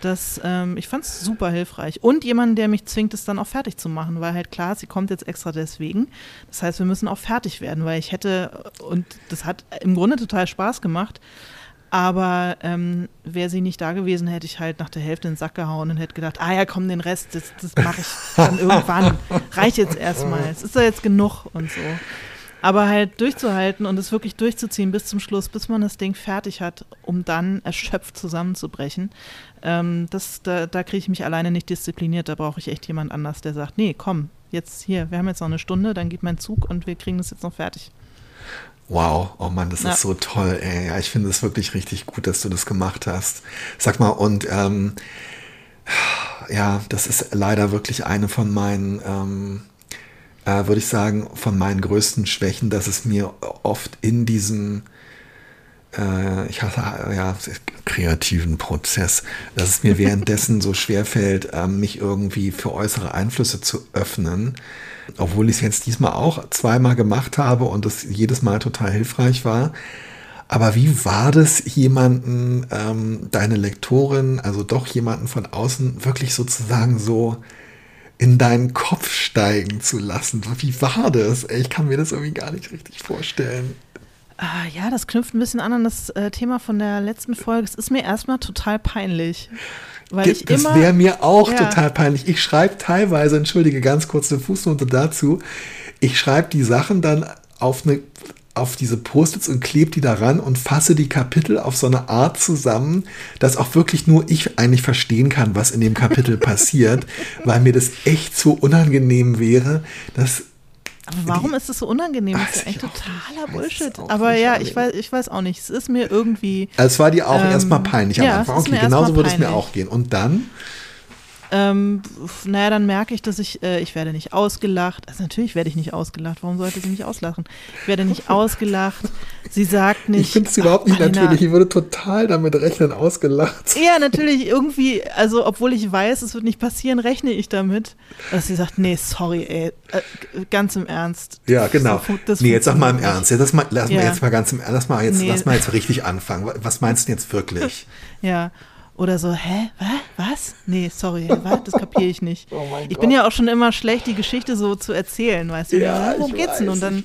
Das, ähm, ich fand es super hilfreich. Und jemanden, der mich zwingt, es dann auch fertig zu machen, weil halt klar, sie kommt jetzt extra deswegen. Das heißt, wir müssen auch fertig werden, weil ich hätte, und das hat im Grunde total Spaß gemacht, aber ähm, wäre sie nicht da gewesen, hätte ich halt nach der Hälfte in den Sack gehauen und hätte gedacht, ah ja, komm, den Rest, das, das mache ich dann irgendwann. Reicht jetzt erstmal. Es ist ja jetzt genug und so. Aber halt durchzuhalten und es wirklich durchzuziehen bis zum Schluss, bis man das Ding fertig hat, um dann erschöpft zusammenzubrechen, ähm, das, da, da kriege ich mich alleine nicht diszipliniert. Da brauche ich echt jemand anders, der sagt, nee, komm, jetzt hier, wir haben jetzt noch eine Stunde, dann geht mein Zug und wir kriegen das jetzt noch fertig. Wow, oh Mann, das ja. ist so toll. Ey. Ja, ich finde es wirklich richtig gut, dass du das gemacht hast. Sag mal, und ähm, ja, das ist leider wirklich eine von meinen, ähm, äh, würde ich sagen, von meinen größten Schwächen, dass es mir oft in diesem äh, ich hasse ja kreativen Prozess, dass es mir währenddessen so schwer fällt, äh, mich irgendwie für äußere Einflüsse zu öffnen obwohl ich es jetzt diesmal auch zweimal gemacht habe und es jedes Mal total hilfreich war. Aber wie war das, jemanden, ähm, deine Lektorin, also doch jemanden von außen, wirklich sozusagen so in deinen Kopf steigen zu lassen? Wie war das? Ich kann mir das irgendwie gar nicht richtig vorstellen. Ah, ja, das knüpft ein bisschen an an das äh, Thema von der letzten Folge. Es ist mir erstmal total peinlich. Weil ich das wäre mir auch ja. total peinlich. Ich schreibe teilweise, entschuldige, ganz kurz eine Fußnote dazu. Ich schreibe die Sachen dann auf eine auf diese Post-its und klebe die daran und fasse die Kapitel auf so eine Art zusammen, dass auch wirklich nur ich eigentlich verstehen kann, was in dem Kapitel passiert, weil mir das echt so unangenehm wäre, dass aber warum ist das so unangenehm? Das ist ja echt totaler Bullshit. Aber ja, ich weiß, ich weiß auch nicht. Es ist mir irgendwie. Also es war dir auch ähm, erstmal peinlich am ja, Anfang. Okay, genauso würde es mir auch gehen. Und dann? Ähm, naja, dann merke ich, dass ich, äh, ich werde nicht ausgelacht. Also natürlich werde ich nicht ausgelacht. Warum sollte sie mich auslachen? Ich werde nicht ausgelacht. Sie sagt nicht. Ich finde es überhaupt nicht Marina, natürlich. Ich würde total damit rechnen, ausgelacht. Ja, natürlich. Irgendwie, also obwohl ich weiß, es wird nicht passieren, rechne ich damit. Dass sie sagt, nee, sorry, ey, äh, ganz im Ernst. Ja, genau. Das, nee, jetzt sag mal im Ernst. Ja, das mal, lass ja. mal jetzt mal ganz im Ernst. Lass mal jetzt, nee. lass mal jetzt richtig anfangen. Was meinst du denn jetzt wirklich? ja. Oder so, hä, was? Nee, sorry, was? Das kapiere ich nicht. Oh ich bin ja auch schon immer schlecht, die Geschichte so zu erzählen, weißt du? Ja, worum geht's denn? Und dann,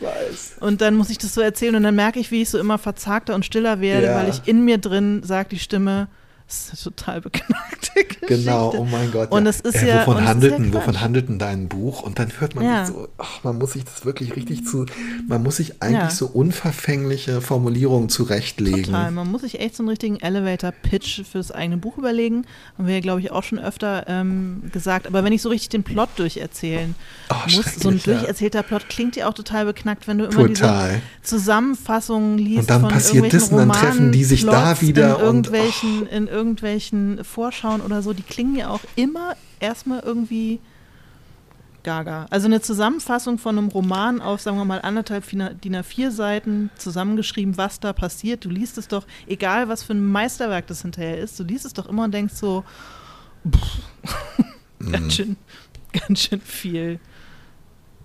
und dann muss ich das so erzählen und dann merke ich, wie ich so immer verzagter und stiller werde, ja. weil ich in mir drin sagt die Stimme, das ist eine total beknackte Geschichte. Genau, oh mein Gott. Und es ist äh, ja. Wovon, handelten, wovon handelten dein Buch? Und dann hört man ja. so, ach, man muss sich das wirklich richtig zu, man muss sich eigentlich ja. so unverfängliche Formulierungen zurechtlegen. Total, man muss sich echt so einen richtigen Elevator-Pitch fürs eigene Buch überlegen. Haben wir ja, glaube ich, auch schon öfter ähm, gesagt. Aber wenn ich so richtig den Plot durcherzählen oh, muss, so ein durcherzählter Plot klingt ja auch total beknackt, wenn du immer total. diese Zusammenfassungen liest. Und dann passiert das und dann treffen die sich da wieder. In irgendwelchen, und, oh. in irgendwelchen Vorschauen oder so, die klingen ja auch immer erstmal irgendwie gaga. Also eine Zusammenfassung von einem Roman auf, sagen wir mal, anderthalb DIN A4 Seiten zusammengeschrieben, was da passiert. Du liest es doch, egal was für ein Meisterwerk das hinterher ist, du liest es doch immer und denkst so, pff, mm. ganz, schön, ganz schön viel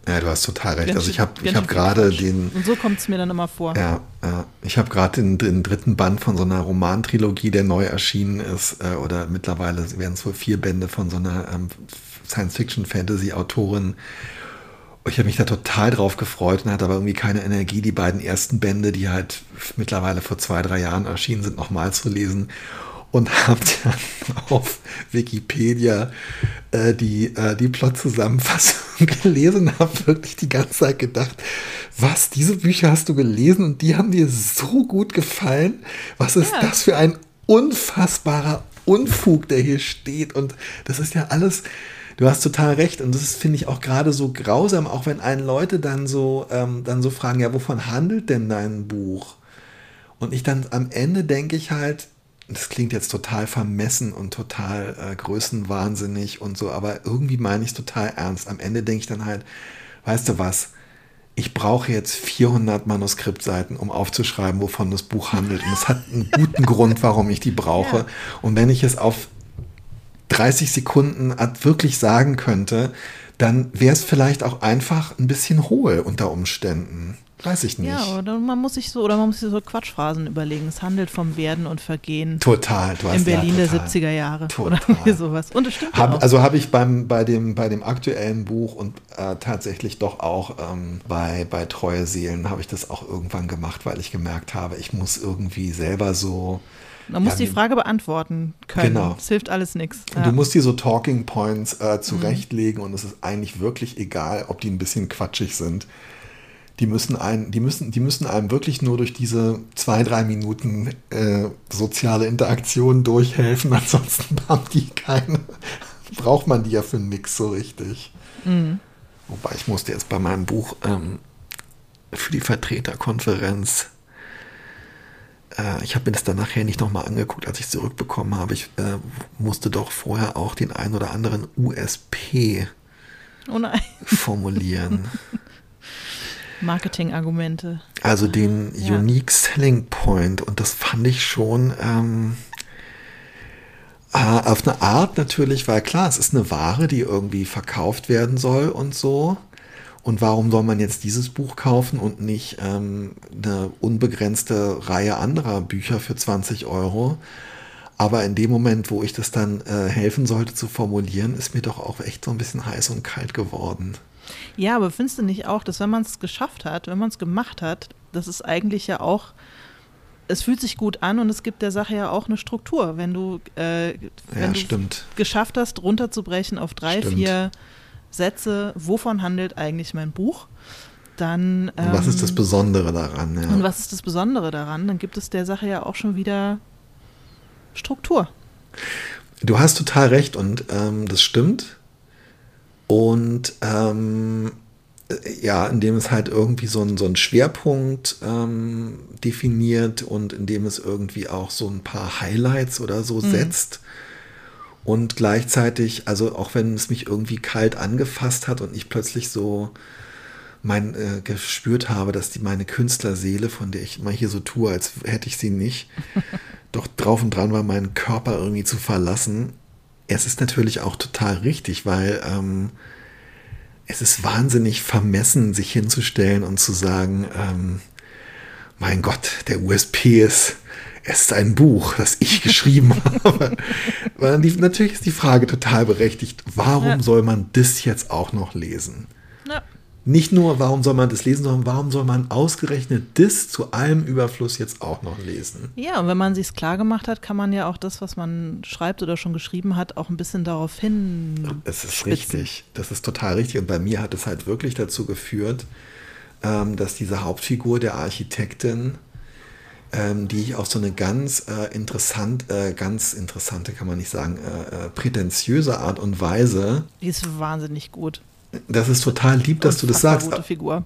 ja, du hast total recht. Also ich habe ich hab gerade den. Und so kommt es mir dann immer vor. Ja, ja. ich habe gerade den, den, dritten Band von so einer Romantrilogie, der neu erschienen ist, äh, oder mittlerweile werden es wohl vier Bände von so einer ähm, Science-Fiction-Fantasy-Autorin. Ich habe mich da total drauf gefreut und hatte aber irgendwie keine Energie, die beiden ersten Bände, die halt mittlerweile vor zwei, drei Jahren erschienen sind, nochmal zu lesen und habe dann auf Wikipedia äh, die, äh, die Plot-Zusammenfassung gelesen und habe wirklich die ganze Zeit gedacht, was, diese Bücher hast du gelesen und die haben dir so gut gefallen? Was ist ja. das für ein unfassbarer Unfug, der hier steht? Und das ist ja alles, du hast total recht und das finde ich auch gerade so grausam, auch wenn einen Leute dann so, ähm, dann so fragen, ja, wovon handelt denn dein Buch? Und ich dann am Ende denke ich halt, das klingt jetzt total vermessen und total äh, größenwahnsinnig und so, aber irgendwie meine ich es total ernst. Am Ende denke ich dann halt, weißt du was, ich brauche jetzt 400 Manuskriptseiten, um aufzuschreiben, wovon das Buch handelt. Und es hat einen guten Grund, warum ich die brauche. Ja. Und wenn ich es auf 30 Sekunden wirklich sagen könnte, dann wäre es vielleicht auch einfach ein bisschen hohl unter Umständen. Weiß ich nicht. Ja, oder man muss sich so, oder man muss sich so Quatschphrasen überlegen. Es handelt vom Werden und Vergehen. Total, du hast In Berlin ja, der total. 70er Jahre. Total. Oder sowas. Und das stimmt Hab, auch. also habe ich beim, bei, dem, bei dem aktuellen Buch und äh, tatsächlich doch auch ähm, bei, bei Treue Seelen habe ich das auch irgendwann gemacht, weil ich gemerkt habe, ich muss irgendwie selber so. Man muss ja, die Frage beantworten können. Genau. Es hilft alles nichts. Du musst dir so Talking Points äh, Mhm. zurechtlegen und es ist eigentlich wirklich egal, ob die ein bisschen quatschig sind. Die müssen, einen, die, müssen, die müssen einem wirklich nur durch diese zwei, drei Minuten äh, soziale Interaktion durchhelfen. Ansonsten haben die keine, braucht man die ja für nix so richtig. Mhm. Wobei ich musste jetzt bei meinem Buch ähm, für die Vertreterkonferenz, äh, ich habe mir das dann nachher nicht nochmal angeguckt, als ich es zurückbekommen habe. Ich äh, musste doch vorher auch den ein oder anderen USP Oh formulieren. Marketingargumente. Also den Ja. Unique Selling Point. Und das fand ich schon ähm, äh, auf eine Art natürlich, weil klar, es ist eine Ware, die irgendwie verkauft werden soll und so. Und warum soll man jetzt dieses Buch kaufen und nicht ähm, eine unbegrenzte Reihe anderer Bücher für 20 Euro? Aber in dem Moment, wo ich das dann äh, helfen sollte zu formulieren, ist mir doch auch echt so ein bisschen heiß und kalt geworden. Ja, aber findest du nicht auch, dass wenn man es geschafft hat, wenn man es gemacht hat, das ist eigentlich ja auch, es fühlt sich gut an und es gibt der Sache ja auch eine Struktur. Wenn du, äh, wenn Ja, du geschafft hast, runterzubrechen auf drei, Stimmt. vier Sätze, wovon handelt eigentlich mein Buch, dann. Und was ist ähm, das Besondere daran? Ja. Und was ist das Besondere daran? Dann gibt es der Sache ja auch schon wieder Struktur. Du hast total recht und ähm, das stimmt. Und ähm, äh, ja, indem es halt irgendwie so, ein, so einen Schwerpunkt ähm, definiert und indem es irgendwie auch so ein paar Highlights oder so setzt. Und gleichzeitig, also auch wenn es mich irgendwie kalt angefasst hat und ich plötzlich so mein äh, gespürt habe, dass die meine Künstlerseele, von der ich mal hier so tue, als hätte ich sie nicht, doch drauf und dran war, meinen Körper irgendwie zu verlassen. Es ist natürlich auch total richtig, weil ähm, es ist wahnsinnig vermessen, sich hinzustellen und zu sagen, ähm, mein Gott, der USP ist, es ist ein Buch, das ich geschrieben habe. Die, natürlich ist die Frage total berechtigt, warum Ja. soll man das jetzt auch noch lesen? Ja. Nicht nur, warum soll man das lesen, sondern warum soll man ausgerechnet das zu allem Überfluss jetzt auch noch lesen? Ja, und wenn man sich's klar gemacht hat, kann man ja auch das, was man schreibt oder schon geschrieben hat, auch ein bisschen darauf hin. Es ist spitzen. richtig. Das ist total richtig. Und bei mir hat es halt wirklich dazu geführt, ähm, dass diese Hauptfigur der Architektin, ähm, die ich auf so eine ganz äh, interessant, äh, ganz interessante, kann man nicht sagen, äh, äh, prätentiöse Art und Weise, Die ist wahnsinnig gut. das ist total lieb, dass du das sagst. Gute Figur.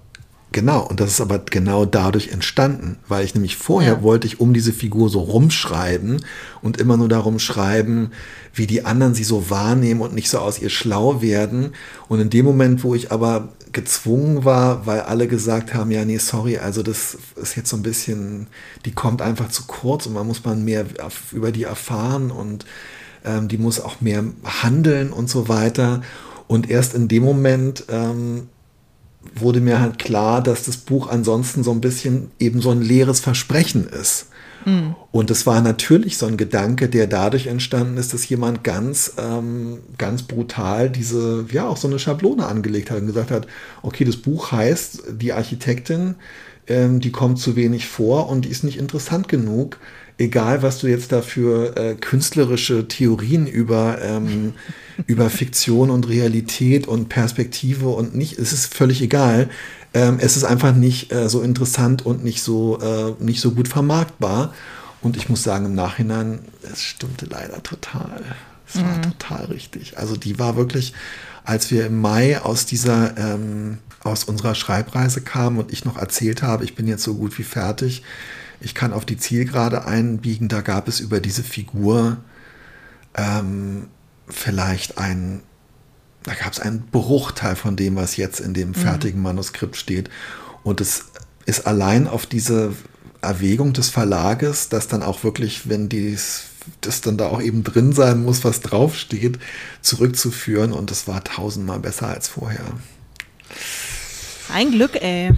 Genau, und das ist aber genau dadurch entstanden, weil ich nämlich vorher Ja. wollte ich um diese Figur so rumschreiben und immer nur darum schreiben, wie die anderen sie so wahrnehmen und nicht so aus ihr schlau werden. Und in dem Moment, wo ich aber gezwungen war, weil alle gesagt haben, ja, nee, sorry, also das ist jetzt so ein bisschen, die kommt einfach zu kurz und man muss man mehr über die erfahren und ähm, die muss auch mehr handeln und so weiter. Und erst in dem Moment ähm, wurde mir halt klar, dass das Buch ansonsten so ein bisschen eben so ein leeres Versprechen ist. Und es war natürlich so ein Gedanke, der dadurch entstanden ist, dass jemand ganz, ähm, ganz brutal diese, ja, auch so eine Schablone angelegt hat und gesagt hat, okay, das Buch heißt, die Architektin, ähm, die kommt zu wenig vor und die ist nicht interessant genug. Egal, was du jetzt dafür äh, künstlerische Theorien über, ähm, über Fiktion und Realität und Perspektive und nicht, es ist völlig egal. Ähm, es ist einfach nicht äh, so interessant und nicht so, äh, nicht so gut vermarktbar. Und ich muss sagen, im Nachhinein, es stimmte leider total. Es war total richtig. Also die war wirklich, als wir im Mai aus dieser, ähm, aus unserer Schreibreise kamen und ich noch erzählt habe, ich bin jetzt so gut wie fertig, ich kann auf die Zielgerade einbiegen, da gab es über diese Figur ähm, vielleicht ein, da gab es einen Bruchteil von dem, was jetzt in dem fertigen Manuskript steht. Und es ist allein auf diese Erwägung des Verlages, dass dann auch wirklich, wenn dies, das dann da auch eben drin sein muss, was draufsteht, zurückzuführen. Und es war tausendmal besser als vorher. Ein Glück, ey.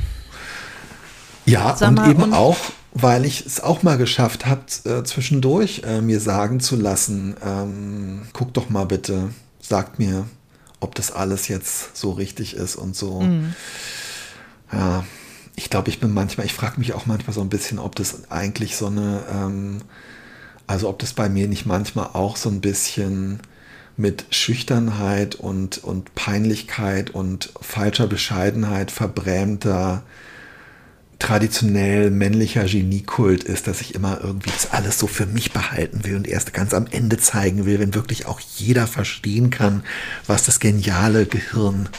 Ja, und eben und auch, weil ich es auch mal geschafft habe, äh, zwischendurch äh, mir sagen zu lassen, ähm, guck doch mal bitte, sagt mir, ob das alles jetzt so richtig ist und so. Mhm. Ja, ich glaube, ich bin manchmal, ich frage mich auch manchmal so ein bisschen, ob das eigentlich so eine, ähm, also ob das bei mir nicht manchmal auch so ein bisschen mit Schüchternheit und, und Peinlichkeit und falscher Bescheidenheit verbrämter traditionell männlicher Geniekult ist, dass ich immer irgendwie das alles so für mich behalten will und erst ganz am Ende zeigen will, wenn wirklich auch jeder verstehen kann, was das geniale Gehirn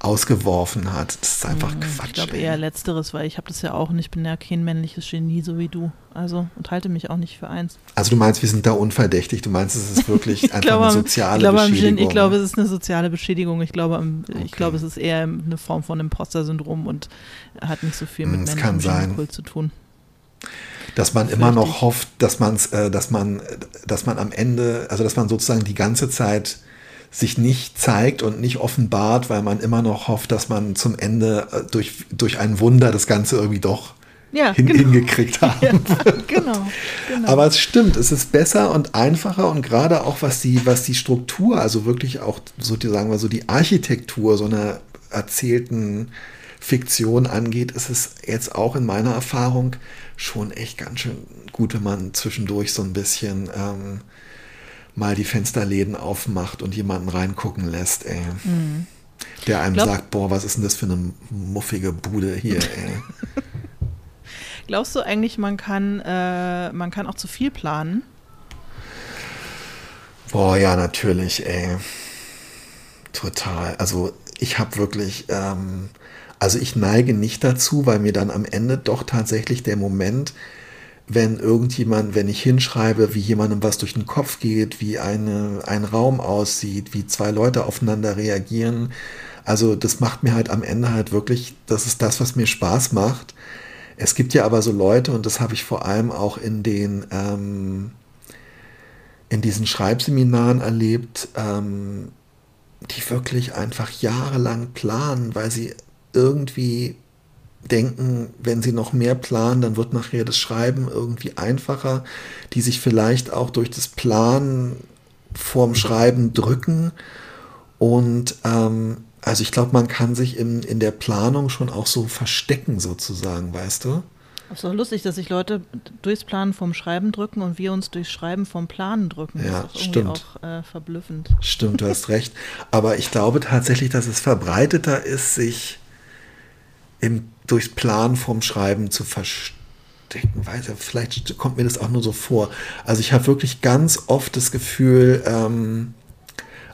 ausgeworfen hat. Das ist einfach mhm, Quatsch. Ich glaube eher letzteres, weil ich habe das ja auch und ich bin ja kein männliches Genie, so wie du. Also und halte mich auch nicht für eins. Also du meinst, wir sind da unverdächtig. Du meinst, es ist wirklich einfach glaube, eine soziale ich glaube, Beschädigung. Ich glaube, es ist eine soziale Beschädigung. Ich glaube, okay. ich glaube, es ist eher eine Form von Imposter-Syndrom und hat nicht so viel mit das männlichem Geniekult zu tun dass man immer noch hofft, dass man äh, dass man, dass man am Ende, also dass man sozusagen die ganze Zeit sich nicht zeigt und nicht offenbart, weil man immer noch hofft, dass man zum Ende äh, durch, durch ein Wunder das Ganze irgendwie doch ja, hin, genau. hingekriegt haben. Ja, genau, genau. Aber es stimmt, es ist besser und einfacher und gerade auch was die, was die Struktur, also wirklich auch so die, sagen wir so die Architektur so einer erzählten Fiktion angeht, ist es jetzt auch in meiner Erfahrung schon echt ganz schön gut, wenn man zwischendurch so ein bisschen ähm, mal die Fensterläden aufmacht und jemanden reingucken lässt, ey. Mhm. Der einem Glaub, sagt, boah, was ist denn das für eine muffige Bude hier, ey. Glaubst du eigentlich, man kann, äh, man kann auch zu viel planen? Boah, ja, natürlich, ey. Total. Also ich habe wirklich, ähm, also ich neige nicht dazu, weil mir dann am Ende doch tatsächlich der Moment wenn irgendjemand, wenn ich hinschreibe, wie jemandem was durch den Kopf geht, wie eine, ein Raum aussieht, wie zwei Leute aufeinander reagieren. Also das macht mir halt am Ende halt wirklich, das ist das, was mir Spaß macht. Es gibt ja aber so Leute, und das habe ich vor allem auch in den, ähm, in diesen Schreibseminaren erlebt, ähm, die wirklich einfach jahrelang planen, weil sie irgendwie denken, wenn sie noch mehr planen, dann wird nachher das Schreiben irgendwie einfacher, die sich vielleicht auch durch das Planen vorm Schreiben drücken. Und ähm, also ich glaube, man kann sich in, in der Planung schon auch so verstecken, sozusagen, weißt du? Es ist doch lustig, dass sich Leute durchs Planen vom Schreiben drücken und wir uns durchs Schreiben vom Planen drücken. Ja, das ist stimmt. auch äh, verblüffend. Stimmt, du hast recht. Aber ich glaube tatsächlich, dass es verbreiteter ist, sich im, durchs Plan vom Schreiben zu verstecken. Weiß ja, vielleicht kommt mir das auch nur so vor. Also ich habe wirklich ganz oft das Gefühl, ähm,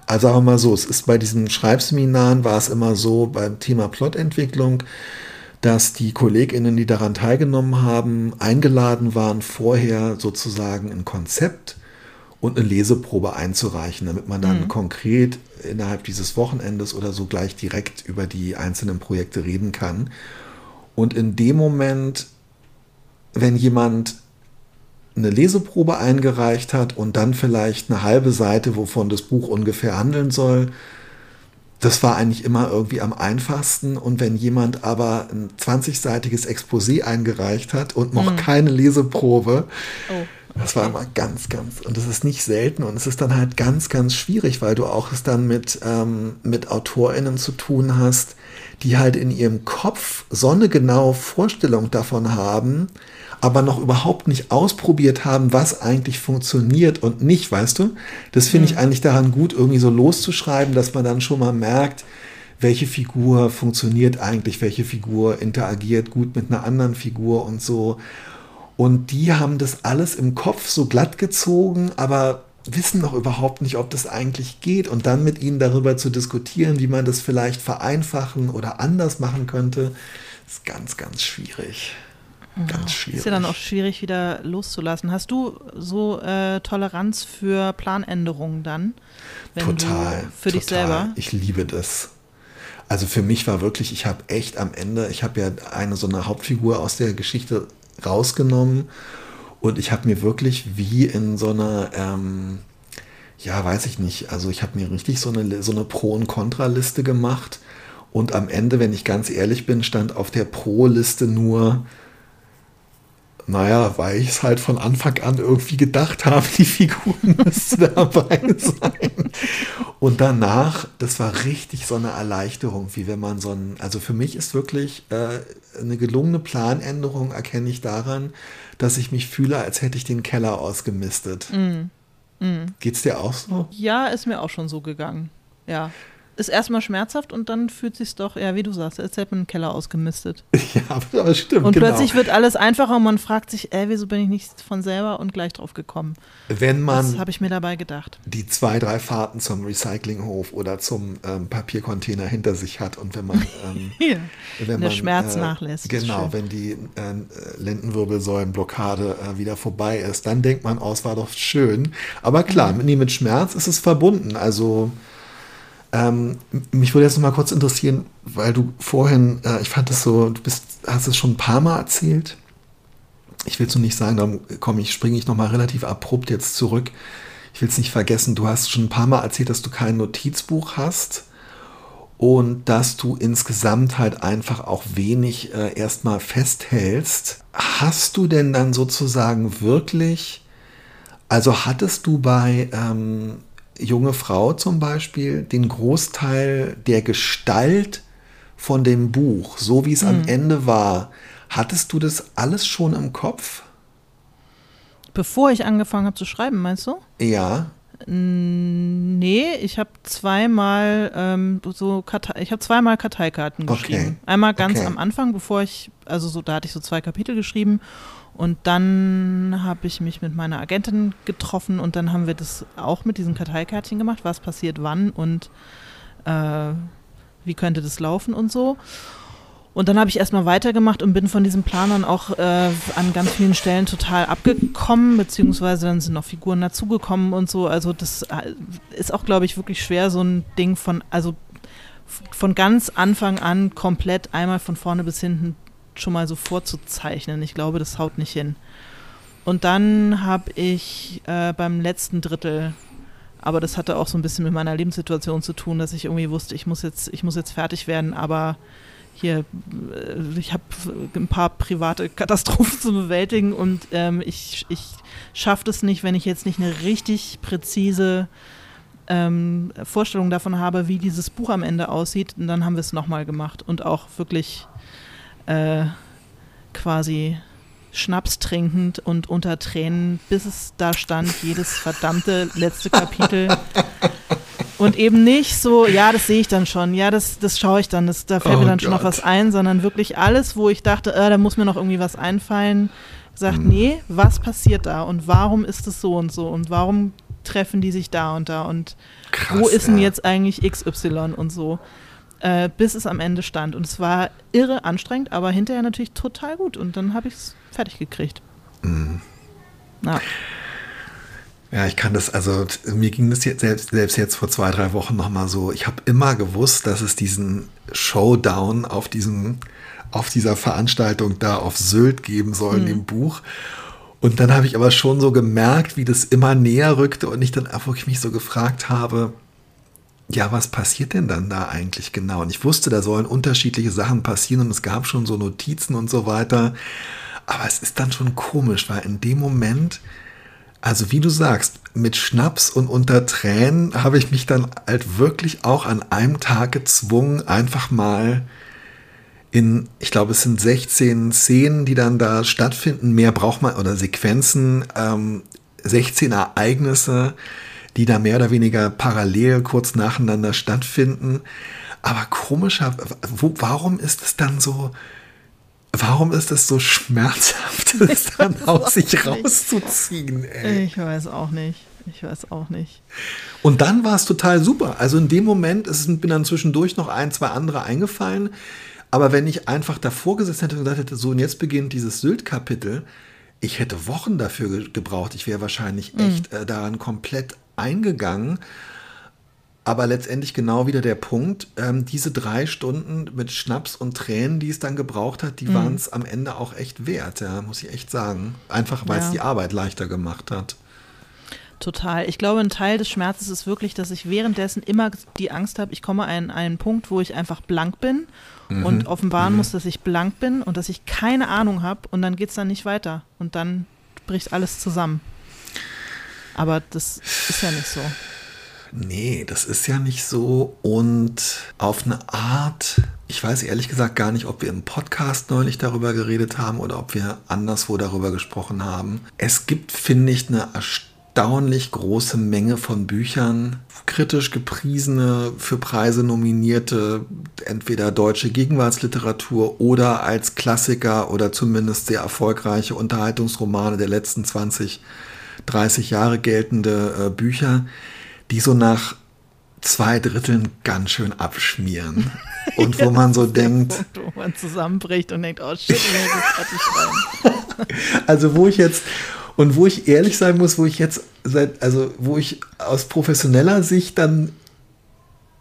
also sagen wir mal so, es ist bei diesen Schreibseminaren war es immer so beim Thema Plotentwicklung, dass die KollegInnen, die daran teilgenommen haben, eingeladen waren, vorher sozusagen ein Konzept und eine Leseprobe einzureichen, damit man dann mhm. konkret innerhalb dieses Wochenendes oder so gleich direkt über die einzelnen Projekte reden kann. Und in dem Moment, wenn jemand eine Leseprobe eingereicht hat und dann vielleicht eine halbe Seite, wovon das Buch ungefähr handeln soll, das war eigentlich immer irgendwie am einfachsten. Und wenn jemand aber ein 20-seitiges Exposé eingereicht hat und noch mhm. keine Leseprobe, oh das war immer ganz, ganz, und das ist nicht selten und es ist dann halt ganz, ganz schwierig, weil du auch es dann mit, ähm, mit AutorInnen zu tun hast, die halt in ihrem Kopf so eine genaue Vorstellung davon haben, aber noch überhaupt nicht ausprobiert haben, was eigentlich funktioniert und nicht, weißt du? Das finde ich mhm. eigentlich daran gut, irgendwie so loszuschreiben, dass man dann schon mal merkt, welche Figur funktioniert eigentlich, welche Figur interagiert gut mit einer anderen Figur und so. Und die haben das alles im Kopf so glatt gezogen, aber wissen noch überhaupt nicht, ob das eigentlich geht. Und dann mit ihnen darüber zu diskutieren, wie man das vielleicht vereinfachen oder anders machen könnte, ist ganz, ganz schwierig. Ganz schwierig. Ist ja dann auch schwierig, wieder loszulassen. Hast du so äh, Toleranz für Planänderungen dann? total. für total. dich selber? Ich liebe das. Also für mich war wirklich, ich habe echt am Ende, ich habe ja eine so eine Hauptfigur aus der Geschichte rausgenommen und ich habe mir wirklich wie in so einer, ähm, ja, weiß ich nicht, also ich habe mir richtig so eine, so eine Pro- und Kontraliste gemacht und am Ende, wenn ich ganz ehrlich bin, stand auf der Pro-Liste nur Naja, weil ich es halt von Anfang an irgendwie gedacht habe, die Figuren müssten dabei sein. Und danach, das war richtig so eine Erleichterung, wie wenn man so ein, also für mich ist wirklich äh, eine gelungene Planänderung, erkenne ich daran, dass ich mich fühle, als hätte ich den Keller ausgemistet. Mm. Mm. Geht's dir auch so? Ja, ist mir auch schon so gegangen. Ja ist erstmal schmerzhaft und dann fühlt sich doch, ja, wie du sagst, als hätte man einen Keller ausgemistet. Ja, aber stimmt. Und genau. plötzlich wird alles einfacher und man fragt sich, ey, wieso bin ich nicht von selber und gleich drauf gekommen? Wenn man. Das habe ich mir dabei gedacht. Die zwei, drei Fahrten zum Recyclinghof oder zum ähm, Papiercontainer hinter sich hat und wenn man. Ähm, ja, wenn der man, Schmerz äh, nachlässt. Genau, wenn die äh, Lendenwirbelsäulenblockade äh, wieder vorbei ist, dann denkt man, oh, es war doch schön. Aber klar, mhm. nee, mit Schmerz ist es verbunden. Also. Ähm, mich würde jetzt noch mal kurz interessieren, weil du vorhin, äh, ich fand es so, du bist, hast es schon ein paar Mal erzählt. Ich will es nur nicht sagen, darum komme ich, springe ich noch mal relativ abrupt jetzt zurück. Ich will es nicht vergessen, du hast schon ein paar Mal erzählt, dass du kein Notizbuch hast und dass du insgesamt halt einfach auch wenig äh, erstmal festhältst. Hast du denn dann sozusagen wirklich, also hattest du bei ähm, junge Frau zum Beispiel den Großteil der Gestalt von dem Buch, so wie es mhm. am Ende war, hattest du das alles schon im Kopf? Bevor ich angefangen habe zu schreiben, meinst du? Ja. Nee, ich habe zweimal ähm, so Kartei ich habe zweimal Karteikarten geschrieben. Okay. Einmal ganz okay. am Anfang, bevor ich, also so, da hatte ich so zwei Kapitel geschrieben und dann habe ich mich mit meiner Agentin getroffen und dann haben wir das auch mit diesen Karteikärtchen gemacht, was passiert wann und äh, wie könnte das laufen und so. Und dann habe ich erstmal weitergemacht und bin von diesen Planern auch äh, an ganz vielen Stellen total abgekommen, beziehungsweise dann sind noch Figuren dazugekommen und so. Also das äh, ist auch, glaube ich, wirklich schwer, so ein Ding von, also von ganz Anfang an komplett einmal von vorne bis hinten schon mal so vorzuzeichnen. Ich glaube, das haut nicht hin. Und dann habe ich äh, beim letzten Drittel, aber das hatte auch so ein bisschen mit meiner Lebenssituation zu tun, dass ich irgendwie wusste, ich muss jetzt, ich muss jetzt fertig werden, aber hier, äh, ich habe ein paar private Katastrophen zu bewältigen und ähm, ich, ich schaffe es nicht, wenn ich jetzt nicht eine richtig präzise ähm, Vorstellung davon habe, wie dieses Buch am Ende aussieht. Und dann haben wir es nochmal gemacht und auch wirklich äh, quasi Schnaps trinkend und unter Tränen, bis es da stand, jedes verdammte letzte Kapitel. Und eben nicht so, ja, das sehe ich dann schon, ja, das, das schaue ich dann, das, da fällt oh mir dann Gott. schon noch was ein, sondern wirklich alles, wo ich dachte, äh, da muss mir noch irgendwie was einfallen, gesagt, hm. nee, was passiert da und warum ist es so und so und warum treffen die sich da und da und Krass, wo ist denn jetzt eigentlich XY und so äh, bis es am Ende stand. Und es war irre anstrengend, aber hinterher natürlich total gut. Und dann habe ich es fertig gekriegt. Mhm. Ja. Ja, ich kann das, also mir ging das jetzt selbst, selbst jetzt vor zwei, drei Wochen nochmal so. Ich habe immer gewusst, dass es diesen Showdown auf diesem, auf dieser Veranstaltung da auf Sylt geben soll mhm. im Buch. Und dann habe ich aber schon so gemerkt, wie das immer näher rückte und ich dann einfach mich so gefragt habe, ja, was passiert denn dann da eigentlich genau? Und ich wusste, da sollen unterschiedliche Sachen passieren und es gab schon so Notizen und so weiter. Aber es ist dann schon komisch, weil in dem Moment, also wie du sagst, mit Schnaps und unter Tränen habe ich mich dann halt wirklich auch an einem Tag gezwungen, einfach mal in, ich glaube, es sind 16 Szenen, die dann da stattfinden. Mehr braucht man, oder Sequenzen, ähm, 16 Ereignisse die da mehr oder weniger parallel kurz nacheinander stattfinden. Aber komischer, wo, warum ist es dann so, warum ist es so schmerzhaft, es dann aus sich nicht. rauszuziehen? Ey? Ich weiß auch nicht. Ich weiß auch nicht. Und dann war es total super. Also in dem Moment ist, bin dann zwischendurch noch ein, zwei andere eingefallen. Aber wenn ich einfach davor gesessen hätte und gesagt hätte, so und jetzt beginnt dieses Sylt-Kapitel, ich hätte Wochen dafür gebraucht. Ich wäre wahrscheinlich mhm. echt äh, daran komplett eingegangen. Aber letztendlich genau wieder der Punkt, ähm, diese drei Stunden mit Schnaps und Tränen, die es dann gebraucht hat, die mhm. waren es am Ende auch echt wert, ja, muss ich echt sagen. Einfach weil es ja. die Arbeit leichter gemacht hat. Total. Ich glaube, ein Teil des Schmerzes ist wirklich, dass ich währenddessen immer die Angst habe, ich komme an einen Punkt, wo ich einfach blank bin mhm. und offenbaren mhm. muss, dass ich blank bin und dass ich keine Ahnung habe und dann geht es dann nicht weiter und dann bricht alles zusammen. Aber das ist ja nicht so. Nee, das ist ja nicht so. Und auf eine Art, ich weiß ehrlich gesagt gar nicht, ob wir im Podcast neulich darüber geredet haben oder ob wir anderswo darüber gesprochen haben. Es gibt, finde ich, eine erstaunlich große Menge von Büchern, kritisch gepriesene, für Preise nominierte, entweder deutsche Gegenwartsliteratur oder als Klassiker oder zumindest sehr erfolgreiche Unterhaltungsromane der letzten 20, 30 Jahre geltende äh, Bücher, die so nach zwei Dritteln ganz schön abschmieren. Und wo man so denkt. Punkt, wo man zusammenbricht und denkt, oh shit, ich muss fertig schreiben. Also wo ich jetzt, und wo ich ehrlich sein muss, wo ich jetzt seit, also wo ich aus professioneller Sicht dann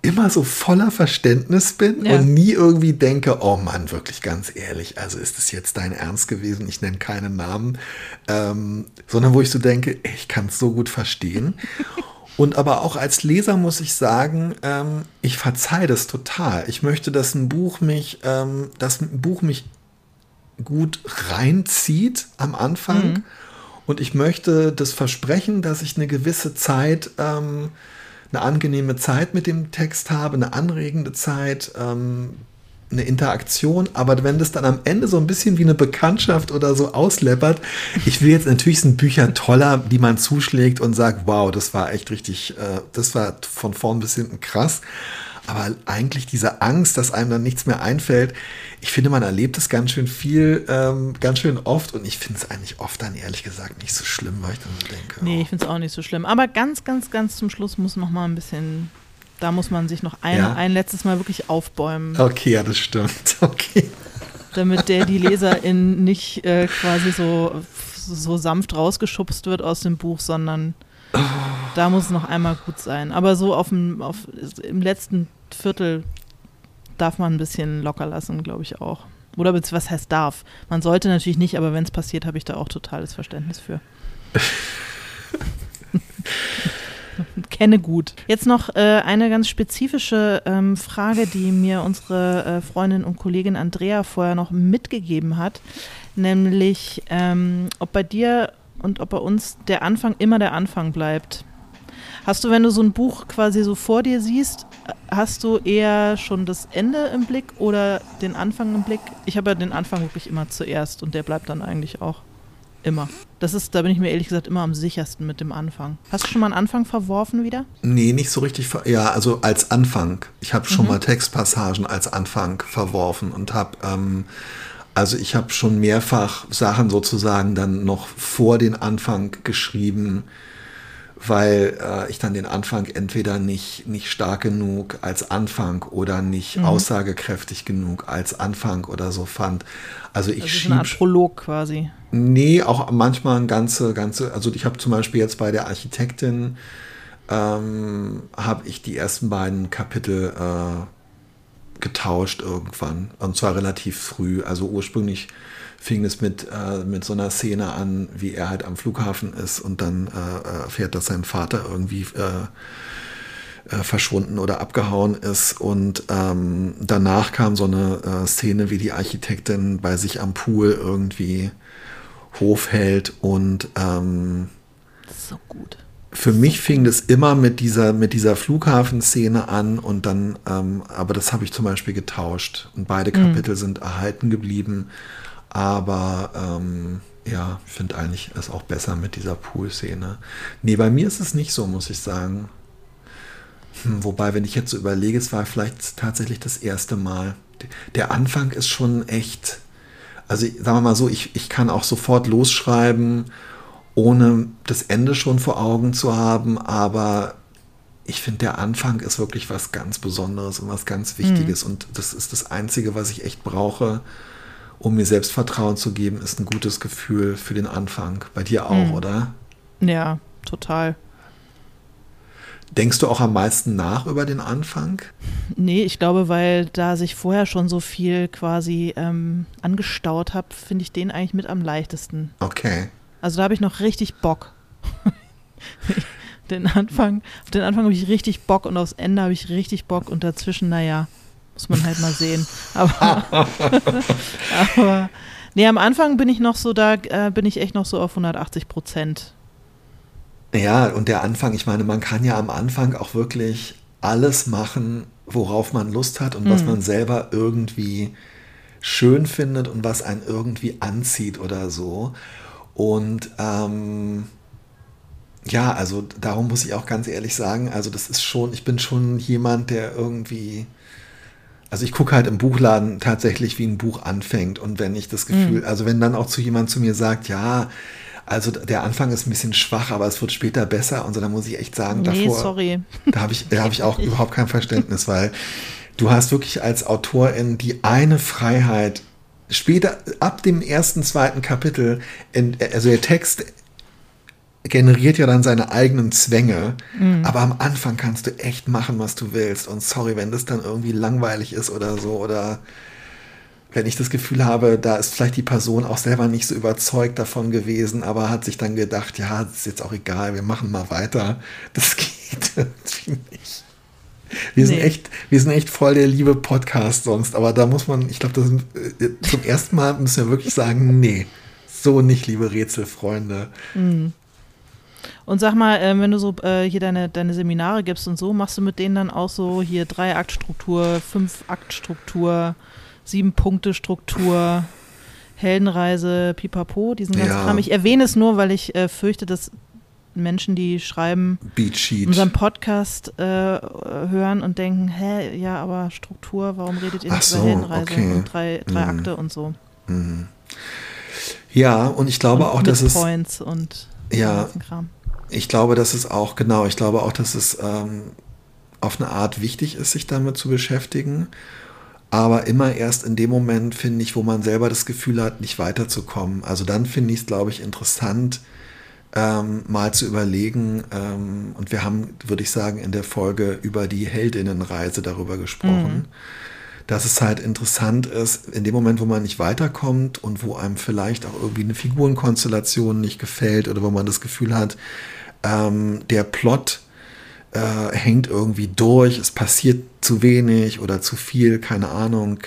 immer so voller Verständnis bin ja. und nie irgendwie denke, oh Mann, wirklich ganz ehrlich, also ist es jetzt dein Ernst gewesen? Ich nenne keinen Namen, ähm, sondern wo ich so denke, ich kann es so gut verstehen. Und aber auch als Leser muss ich sagen, ähm, ich verzeihe das total. Ich möchte, dass ein Buch mich, ähm, dass ein Buch mich gut reinzieht am Anfang. Mhm. Und ich möchte das Versprechen, dass ich eine gewisse Zeit, ähm, eine angenehme Zeit mit dem Text habe, eine anregende Zeit, ähm, eine Interaktion, aber wenn das dann am Ende so ein bisschen wie eine Bekanntschaft oder so ausleppert, ich will jetzt natürlich sind Bücher toller, die man zuschlägt und sagt, wow, das war echt richtig, äh, das war von vorn bis hinten krass. Aber eigentlich diese Angst, dass einem dann nichts mehr einfällt, ich finde, man erlebt es ganz schön viel, ähm, ganz schön oft und ich finde es eigentlich oft dann ehrlich gesagt nicht so schlimm, weil ich dann so denke. Nee, oh. ich finde es auch nicht so schlimm. Aber ganz, ganz, ganz zum Schluss muss noch mal ein bisschen da muss man sich noch ein, ja? ein letztes Mal wirklich aufbäumen. Okay, ja, das stimmt. Okay. Damit der die Leserin nicht äh, quasi so, so sanft rausgeschubst wird aus dem Buch, sondern. Da muss es noch einmal gut sein. Aber so auf dem, auf, im letzten Viertel darf man ein bisschen locker lassen, glaube ich auch. Oder was heißt darf? Man sollte natürlich nicht, aber wenn es passiert, habe ich da auch totales Verständnis für. Kenne gut. Jetzt noch äh, eine ganz spezifische ähm, Frage, die mir unsere äh, Freundin und Kollegin Andrea vorher noch mitgegeben hat, nämlich ähm, ob bei dir und ob bei uns der Anfang immer der Anfang bleibt. Hast du, wenn du so ein Buch quasi so vor dir siehst, hast du eher schon das Ende im Blick oder den Anfang im Blick? Ich habe ja den Anfang wirklich immer zuerst und der bleibt dann eigentlich auch. Immer. Das ist, da bin ich mir ehrlich gesagt immer am sichersten mit dem Anfang. Hast du schon mal einen Anfang verworfen wieder? Nee, nicht so richtig. Ja, also als Anfang. Ich habe schon mhm. mal Textpassagen als Anfang verworfen und habe, ähm, also ich habe schon mehrfach Sachen sozusagen dann noch vor den Anfang geschrieben, weil äh, ich dann den Anfang entweder nicht, nicht stark genug als Anfang oder nicht mhm. aussagekräftig genug als Anfang oder so fand. Also ich also schieb, eine Art Prolog quasi. Nee, auch manchmal ein ganze, ganze, also ich habe zum Beispiel jetzt bei der Architektin ähm, habe ich die ersten beiden Kapitel äh, getauscht irgendwann und zwar relativ früh. Also ursprünglich fing es mit, äh, mit so einer Szene an, wie er halt am Flughafen ist und dann äh, erfährt, dass sein Vater irgendwie äh, äh, verschwunden oder abgehauen ist. Und ähm, danach kam so eine äh, Szene, wie die Architektin bei sich am Pool irgendwie Hof hält und ähm, so gut. Für mich fing das immer mit dieser, mit dieser Flughafenszene an und dann, ähm, aber das habe ich zum Beispiel getauscht und beide mhm. Kapitel mhm. sind erhalten geblieben. Aber ähm, ja, ich finde eigentlich es auch besser mit dieser Pool-Szene. Nee, bei mir ist es nicht so, muss ich sagen. Hm, wobei, wenn ich jetzt so überlege, es war vielleicht tatsächlich das erste Mal. Der Anfang ist schon echt. Also, sagen wir mal so, ich, ich kann auch sofort losschreiben, ohne das Ende schon vor Augen zu haben, aber ich finde, der Anfang ist wirklich was ganz Besonderes und was ganz Wichtiges. Mhm. Und das ist das Einzige, was ich echt brauche, um mir Selbstvertrauen zu geben, ist ein gutes Gefühl für den Anfang. Bei dir auch, mhm. oder? Ja, total. Denkst du auch am meisten nach über den Anfang? Nee, ich glaube, weil da sich vorher schon so viel quasi ähm, angestaut habe, finde ich den eigentlich mit am leichtesten. Okay. Also da habe ich noch richtig Bock. Den Anfang, auf den Anfang habe ich richtig Bock und aufs Ende habe ich richtig Bock und dazwischen, naja, muss man halt mal sehen. Aber, aber nee, am Anfang bin ich noch so, da äh, bin ich echt noch so auf 180 Prozent. Ja, und der Anfang, ich meine, man kann ja am Anfang auch wirklich alles machen, worauf man Lust hat und mhm. was man selber irgendwie schön findet und was einen irgendwie anzieht oder so. Und ähm, ja, also darum muss ich auch ganz ehrlich sagen, also das ist schon, ich bin schon jemand, der irgendwie, also ich gucke halt im Buchladen tatsächlich, wie ein Buch anfängt. Und wenn ich das Gefühl, mhm. also wenn dann auch zu jemand zu mir sagt, ja, also der Anfang ist ein bisschen schwach, aber es wird später besser und so, dann muss ich echt sagen, nee, davor, sorry. da habe ich, da hab ich auch überhaupt kein Verständnis, weil du hast wirklich als Autorin die eine Freiheit, später, ab dem ersten, zweiten Kapitel, also der Text generiert ja dann seine eigenen Zwänge, mhm. aber am Anfang kannst du echt machen, was du willst. Und sorry, wenn das dann irgendwie langweilig ist oder so, oder wenn ich das Gefühl habe, da ist vielleicht die Person auch selber nicht so überzeugt davon gewesen, aber hat sich dann gedacht, ja, das ist jetzt auch egal, wir machen mal weiter. Das geht irgendwie nicht. Wir sind echt, wir sind echt voll der liebe Podcast sonst, aber da muss man, ich glaube, das sind, äh, zum ersten Mal müssen wir wirklich sagen, nee, so nicht, liebe Rätselfreunde. Mhm. Und sag mal, äh, wenn du so äh, hier deine, deine Seminare gibst und so, machst du mit denen dann auch so hier Drei-Akt-Struktur, Fünf-Akt-Struktur, Sieben-Punkte-Struktur, Heldenreise, Pipapo, diesen ganzen ja. Kram. Ich erwähne es nur, weil ich äh, fürchte, dass Menschen, die schreiben, unseren Podcast äh, hören und denken, hä, ja, aber Struktur, warum redet ihr nicht so, über Heldenreise okay. und drei, drei mhm. Akte und so? Mhm. Ja, und ich glaube und auch, dass es. Points und ja, ich glaube, dass es auch, genau, ich glaube auch, dass es ähm, auf eine Art wichtig ist, sich damit zu beschäftigen. Aber immer erst in dem Moment, finde ich, wo man selber das Gefühl hat, nicht weiterzukommen. Also dann finde ich es, glaube ich, interessant, ähm, mal zu überlegen. Ähm, und wir haben, würde ich sagen, in der Folge über die Heldinnenreise darüber gesprochen. Mhm dass es halt interessant ist, in dem Moment, wo man nicht weiterkommt und wo einem vielleicht auch irgendwie eine Figurenkonstellation nicht gefällt oder wo man das Gefühl hat, ähm, der Plot äh, hängt irgendwie durch, es passiert zu wenig oder zu viel, keine Ahnung.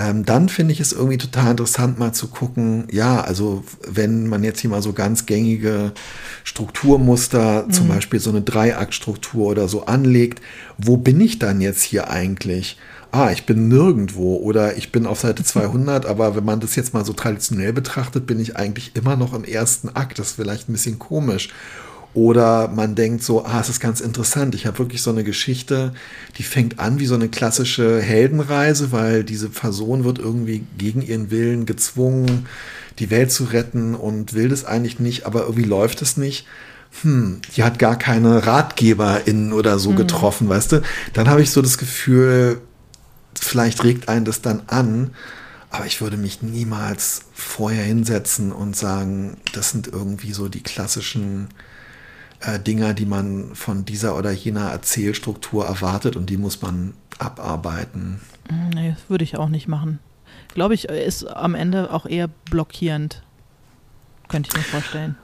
Ähm, dann finde ich es irgendwie total interessant, mal zu gucken, ja, also wenn man jetzt hier mal so ganz gängige Strukturmuster, mhm. zum Beispiel so eine Dreiaktstruktur oder so anlegt, wo bin ich dann jetzt hier eigentlich? ah, ich bin nirgendwo oder ich bin auf Seite 200, aber wenn man das jetzt mal so traditionell betrachtet, bin ich eigentlich immer noch im ersten Akt. Das ist vielleicht ein bisschen komisch. Oder man denkt so, ah, es ist ganz interessant. Ich habe wirklich so eine Geschichte, die fängt an wie so eine klassische Heldenreise, weil diese Person wird irgendwie gegen ihren Willen gezwungen, die Welt zu retten und will das eigentlich nicht, aber irgendwie läuft es nicht. Hm, die hat gar keine RatgeberInnen oder so mhm. getroffen, weißt du? Dann habe ich so das Gefühl, vielleicht regt einen das dann an, aber ich würde mich niemals vorher hinsetzen und sagen, das sind irgendwie so die klassischen äh, Dinger, die man von dieser oder jener Erzählstruktur erwartet und die muss man abarbeiten. Mm, nee, das würde ich auch nicht machen. Glaube ich, ist am Ende auch eher blockierend. Könnte ich mir vorstellen.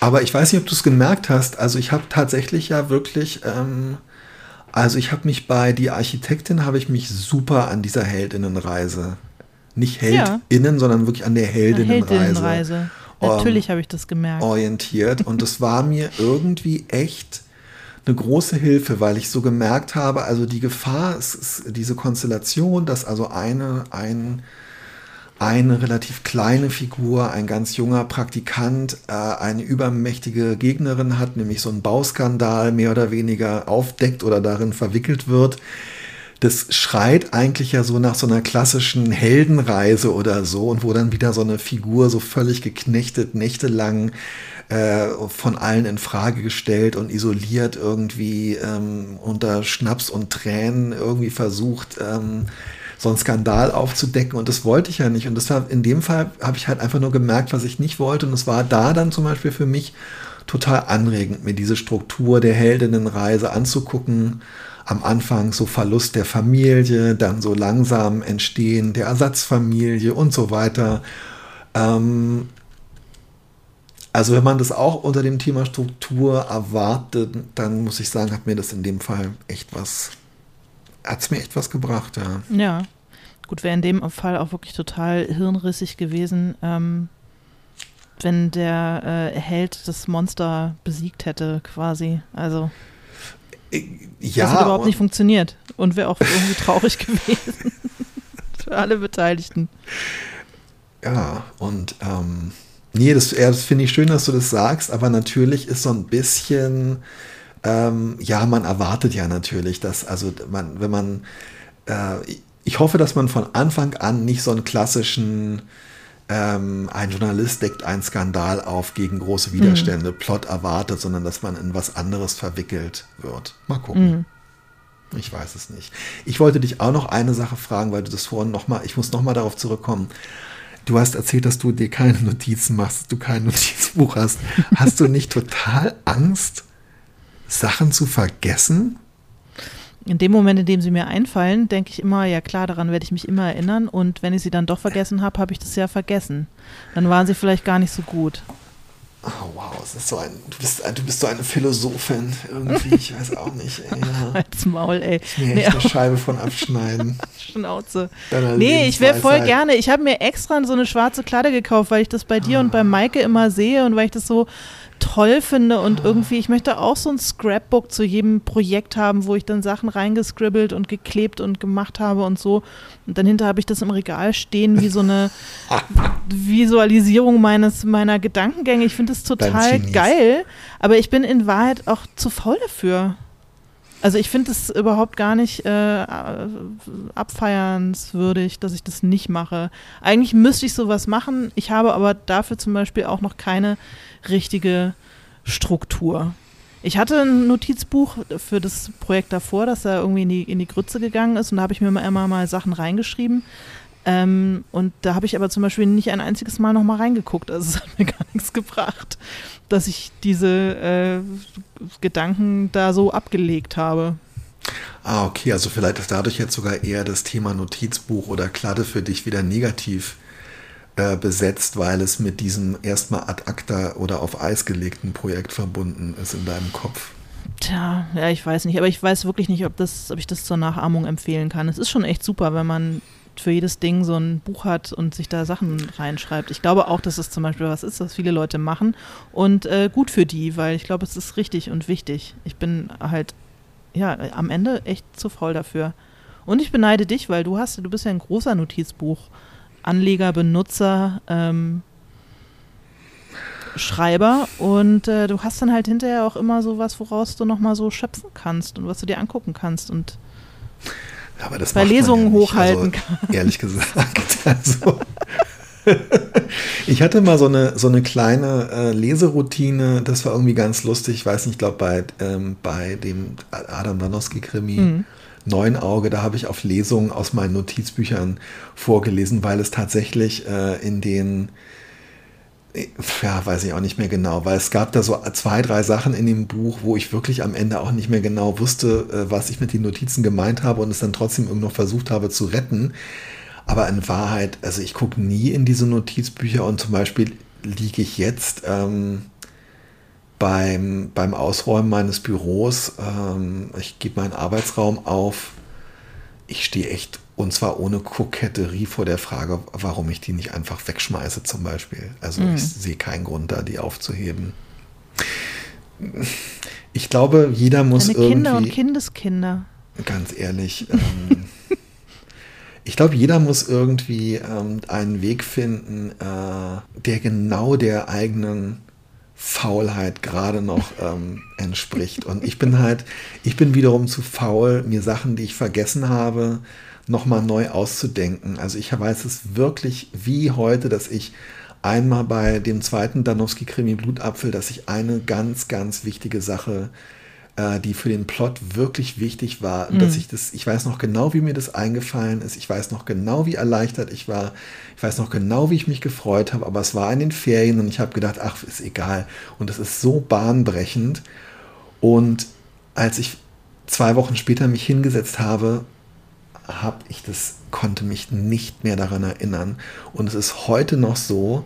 Aber ich weiß nicht, ob du es gemerkt hast. Also ich habe tatsächlich ja wirklich, ähm, also ich habe mich bei die Architektin habe ich mich super an dieser Heldinnenreise, nicht Heldinnen, ja. sondern wirklich an der Heldinnenreise. Heldinnenreise. Natürlich habe ich das gemerkt. Orientiert. Und es war mir irgendwie echt eine große Hilfe, weil ich so gemerkt habe, also die Gefahr ist, ist diese Konstellation, dass also eine, ein, eine relativ kleine Figur, ein ganz junger Praktikant, äh, eine übermächtige Gegnerin hat, nämlich so einen Bauskandal mehr oder weniger aufdeckt oder darin verwickelt wird das schreit eigentlich ja so nach so einer klassischen Heldenreise oder so und wo dann wieder so eine Figur so völlig geknechtet, nächtelang äh, von allen in Frage gestellt und isoliert irgendwie ähm, unter Schnaps und Tränen irgendwie versucht, ähm, so einen Skandal aufzudecken. Und das wollte ich ja nicht. Und deshalb in dem Fall habe ich halt einfach nur gemerkt, was ich nicht wollte. Und es war da dann zum Beispiel für mich total anregend, mir diese Struktur der Heldinnenreise anzugucken am Anfang so Verlust der Familie, dann so langsam Entstehen der Ersatzfamilie und so weiter. Ähm, Also wenn man das auch unter dem Thema Struktur erwartet, dann muss ich sagen, hat mir das in dem Fall echt was, hat es mir echt was gebracht, ja. Ja. Gut, wäre in dem Fall auch wirklich total hirnrissig gewesen, ähm, wenn der äh, Held das Monster besiegt hätte, quasi. Also. Ja. Das hat überhaupt nicht funktioniert und wäre auch irgendwie traurig gewesen. Für alle Beteiligten. Ja, und ähm, nee, das, das finde ich schön, dass du das sagst, aber natürlich ist so ein bisschen, ähm, ja, man erwartet ja natürlich, dass, also man, wenn man, äh, ich hoffe, dass man von Anfang an nicht so einen klassischen ähm, ein Journalist deckt einen Skandal auf gegen große Widerstände, mhm. Plot erwartet, sondern dass man in was anderes verwickelt wird. Mal gucken. Mhm. Ich weiß es nicht. Ich wollte dich auch noch eine Sache fragen, weil du das vorhin noch mal, ich muss noch mal darauf zurückkommen. Du hast erzählt, dass du dir keine Notizen machst, dass du kein Notizbuch hast. Hast du nicht total Angst, Sachen zu vergessen? In dem Moment, in dem sie mir einfallen, denke ich immer, ja klar, daran werde ich mich immer erinnern. Und wenn ich sie dann doch vergessen habe, habe ich das ja vergessen. Dann waren sie vielleicht gar nicht so gut. Oh, wow, es ist so ein, du bist, du bist so eine Philosophin irgendwie, ich weiß auch nicht. Ey, ja. Als Maul, ey. Ich mir nee, echt eine Scheibe von abschneiden. Schnauze. Nee, ich wäre voll gerne. Ich habe mir extra so eine schwarze Kladde gekauft, weil ich das bei dir ah. und bei Maike immer sehe und weil ich das so toll finde und irgendwie, ich möchte auch so ein Scrapbook zu jedem Projekt haben, wo ich dann Sachen reingescribbelt und geklebt und gemacht habe und so. Und dann hinter habe ich das im Regal stehen wie so eine Visualisierung meines, meiner Gedankengänge. Ich finde das total geil, aber ich bin in Wahrheit auch zu faul dafür. Also ich finde es überhaupt gar nicht äh, abfeiernswürdig, dass ich das nicht mache. Eigentlich müsste ich sowas machen. Ich habe aber dafür zum Beispiel auch noch keine richtige Struktur. Ich hatte ein Notizbuch für das Projekt davor, das da irgendwie in die, in die Grütze gegangen ist und da habe ich mir immer mal Sachen reingeschrieben. Ähm, und da habe ich aber zum Beispiel nicht ein einziges Mal nochmal reingeguckt. Also es hat mir gar nichts gebracht, dass ich diese äh, Gedanken da so abgelegt habe. Ah, okay, also vielleicht ist dadurch jetzt sogar eher das Thema Notizbuch oder Kladde für dich wieder negativ äh, besetzt, weil es mit diesem erstmal ad acta oder auf Eis gelegten Projekt verbunden ist in deinem Kopf. Tja, ja, ich weiß nicht, aber ich weiß wirklich nicht, ob, das, ob ich das zur Nachahmung empfehlen kann. Es ist schon echt super, wenn man für jedes Ding so ein Buch hat und sich da Sachen reinschreibt. Ich glaube auch, dass es zum Beispiel was ist, was viele Leute machen und äh, gut für die, weil ich glaube, es ist richtig und wichtig. Ich bin halt, ja, am Ende echt zu faul dafür. Und ich beneide dich, weil du hast, du bist ja ein großer Notizbuch. Anleger, Benutzer, ähm, Schreiber und äh, du hast dann halt hinterher auch immer so was, woraus du nochmal so schöpfen kannst und was du dir angucken kannst und aber das bei Lesungen ja hochhalten also, kannst. Ehrlich gesagt, also ich hatte mal so eine, so eine kleine äh, Leseroutine, das war irgendwie ganz lustig. Ich weiß nicht, ich glaube bei, ähm, bei dem Adam Danowski-Krimi. Mhm Auge, da habe ich auf Lesungen aus meinen Notizbüchern vorgelesen, weil es tatsächlich äh, in den, ja, weiß ich auch nicht mehr genau, weil es gab da so zwei, drei Sachen in dem Buch, wo ich wirklich am Ende auch nicht mehr genau wusste, äh, was ich mit den Notizen gemeint habe und es dann trotzdem irgendwie noch versucht habe zu retten. Aber in Wahrheit, also ich gucke nie in diese Notizbücher und zum Beispiel liege ich jetzt ähm, beim, beim Ausräumen meines Büros, ähm, ich gebe meinen Arbeitsraum auf, ich stehe echt, und zwar ohne Koketterie vor der Frage, warum ich die nicht einfach wegschmeiße zum Beispiel. Also mhm. ich sehe keinen Grund da, die aufzuheben. Ich glaube, jeder muss Deine irgendwie... Kinder und Kindeskinder. Ganz ehrlich. Ähm, ich glaube, jeder muss irgendwie ähm, einen Weg finden, äh, der genau der eigenen Faulheit gerade noch ähm, entspricht. Und ich bin halt, ich bin wiederum zu faul, mir Sachen, die ich vergessen habe, nochmal neu auszudenken. Also ich weiß es wirklich wie heute, dass ich einmal bei dem zweiten Danowski-Krimi Blutapfel, dass ich eine ganz, ganz wichtige Sache äh, die für den Plot wirklich wichtig war. Mhm. Dass ich das, ich weiß noch genau, wie mir das eingefallen ist. Ich weiß noch genau, wie erleichtert ich war. Ich weiß noch genau, wie ich mich gefreut habe. Aber es war in den Ferien und ich habe gedacht, ach, ist egal. Und es ist so bahnbrechend. Und als ich zwei Wochen später mich hingesetzt habe, habe ich das, konnte mich nicht mehr daran erinnern. Und es ist heute noch so,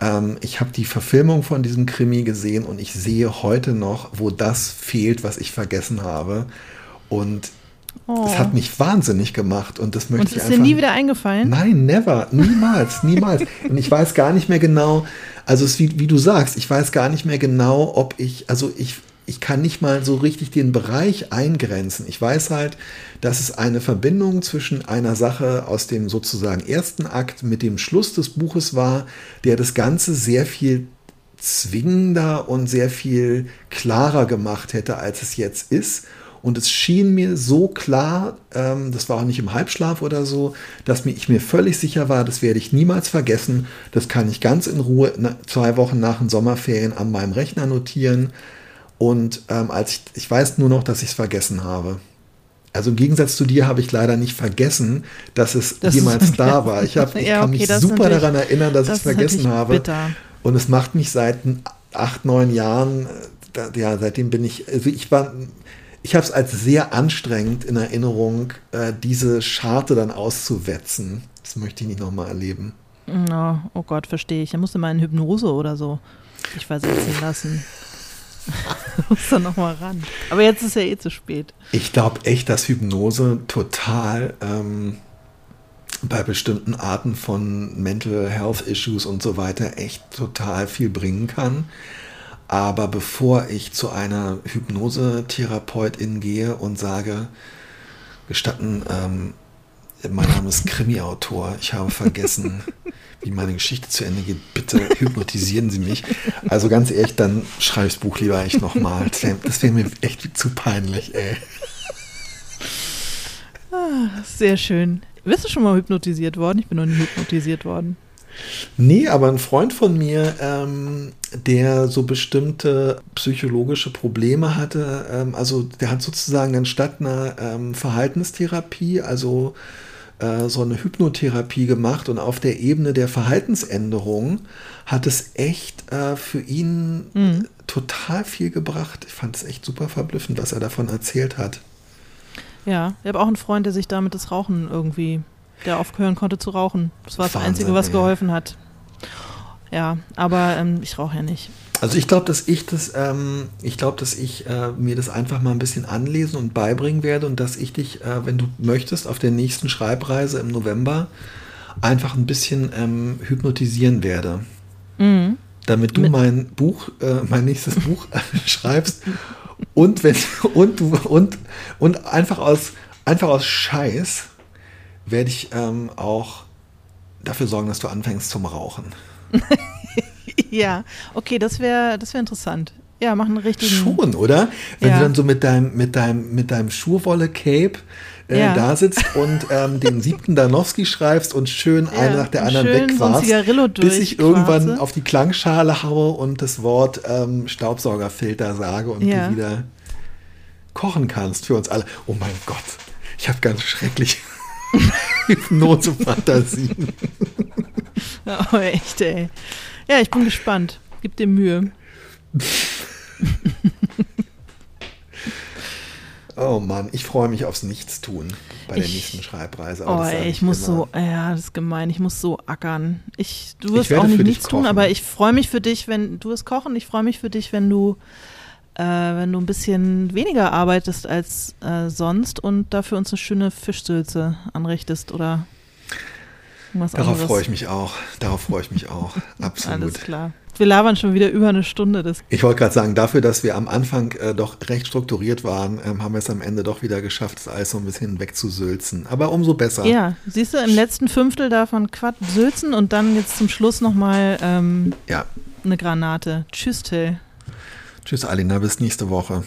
Ähm, ich habe die Verfilmung von diesem Krimi gesehen und ich sehe heute noch, wo das fehlt, was ich vergessen habe. Und Oh. das hat mich wahnsinnig gemacht und das möchte Und ich ist einfach. dir nie wieder eingefallen? Nein, never, niemals, niemals. Und ich weiß gar nicht mehr genau, also es ist wie, wie du sagst, ich weiß gar nicht mehr genau, ob ich, also ich, ich kann nicht mal so richtig den Bereich eingrenzen. Ich weiß halt, dass es eine Verbindung zwischen einer Sache aus dem sozusagen ersten Akt mit dem Schluss des Buches war, der das Ganze sehr viel zwingender und sehr viel klarer gemacht hätte, als es jetzt ist. Und es schien mir so klar, ähm, das war auch nicht im Halbschlaf oder so, dass mir, ich mir völlig sicher war, das werde ich niemals vergessen. Das kann ich ganz in Ruhe na, zwei Wochen nach den Sommerferien an meinem Rechner notieren. Und ähm, als ich, ich weiß nur noch, dass ich es vergessen habe. Also im Gegensatz zu dir habe ich leider nicht vergessen, dass es Das jemals da war. Ich, hab, ich Ja, kann okay, mich super daran erinnern, dass ich es vergessen habe. bitter. Und es macht mich seit acht, neun Jahren, äh, da, ja, seitdem bin ich, also ich war, ich habe es als sehr anstrengend in Erinnerung, äh, diese Scharte dann auszuwetzen. Das möchte ich nicht nochmal erleben. Oh, oh Gott, verstehe ich. Er musste mal in Hypnose oder so dich versetzen lassen. muss dann nochmal ran. Aber jetzt ist ja eh zu spät. Ich glaube echt, dass Hypnose total ähm, bei bestimmten Arten von Mental Health Issues und so weiter echt total viel bringen kann. Aber bevor ich zu einer Hypnosetherapeutin gehe und sage, gestatten, ähm, mein Name ist Krimi-Autor, ich habe vergessen, wie meine Geschichte zu Ende geht, bitte hypnotisieren Sie mich. Also ganz ehrlich, dann schreibe ich das Buch lieber echt nochmal. Das wäre wär mir echt zu peinlich, ey. Sehr schön. Bist du schon mal hypnotisiert worden? Ich bin noch nie hypnotisiert worden. Nee, aber ein Freund von mir, ähm, der so bestimmte psychologische Probleme hatte, ähm, also der hat sozusagen anstatt einer ähm, Verhaltenstherapie, also äh, so eine Hypnotherapie gemacht und auf der Ebene der Verhaltensänderung hat es echt äh, für ihn Mhm. total viel gebracht. Ich fand es echt super verblüffend, was er davon erzählt hat. Ja, ich habe auch einen Freund, der sich damit das Rauchen irgendwie, der aufhören konnte zu rauchen. Das war das Wahnsinn, Einzige, was ey. geholfen hat. Ja, aber ähm, ich rauche ja nicht. Also ich glaube, dass ich das, ähm, ich glaube, dass ich äh, mir das einfach mal ein bisschen anlesen und beibringen werde und dass ich dich, äh, wenn du möchtest, auf der nächsten Schreibreise im November einfach ein bisschen ähm, hypnotisieren werde, Mhm. damit du Mit- mein Buch, äh, mein nächstes Buch schreibst und wenn und du und und einfach aus einfach aus Scheiß werde ich ähm, auch dafür sorgen, dass du anfängst zum Rauchen. Ja, okay, das wäre das wär interessant. Ja, mach einen richtigen. Schon, oder? Wenn Ja. du dann so mit deinem, mit deinem, mit deinem Schurwolle-Cape äh, Ja. da sitzt und ähm, den siebten Danowski schreibst und schön Ja, eine nach der anderen schön so bis ich irgendwann durchquarze. auf die Klangschale haue und das Wort ähm, Staubsaugerfilter sage und Ja. du wieder kochen kannst für uns alle. Oh mein Gott, ich habe ganz schrecklich Hypnose-Fantasien. Oh, echt, ey. Ja, ich bin gespannt. Gib dir Mühe. Oh Mann, ich freue mich aufs Nichtstun bei der Ich- nächsten Schreibreise. aber Oh, sag ey, ich muss immer. so, ja, das ist gemein, ich muss so ackern. Ich, du Ich wirst werde auch nicht nichts tun, aber ich freue mich für dich, wenn du es kochen. Ich freue mich für dich, wenn du, äh, wenn du ein bisschen weniger arbeitest als äh, sonst und dafür uns eine schöne Fischsülze anrichtest oder Darauf anderes. freue ich mich auch. Darauf freue ich mich auch. Absolut. Alles klar. Wir labern schon wieder über eine Stunde. Das Ich wollte gerade sagen, dafür, dass wir am Anfang äh, doch recht strukturiert waren, ähm, haben wir es am Ende doch wieder geschafft, das alles so ein bisschen wegzusülzen. Aber umso besser. Ja, siehst du, im letzten Fünftel davon Quad Sülzen und dann jetzt zum Schluss nochmal ähm, Ja. eine Granate. Tschüss, Till. Tschüss, Alina, bis nächste Woche.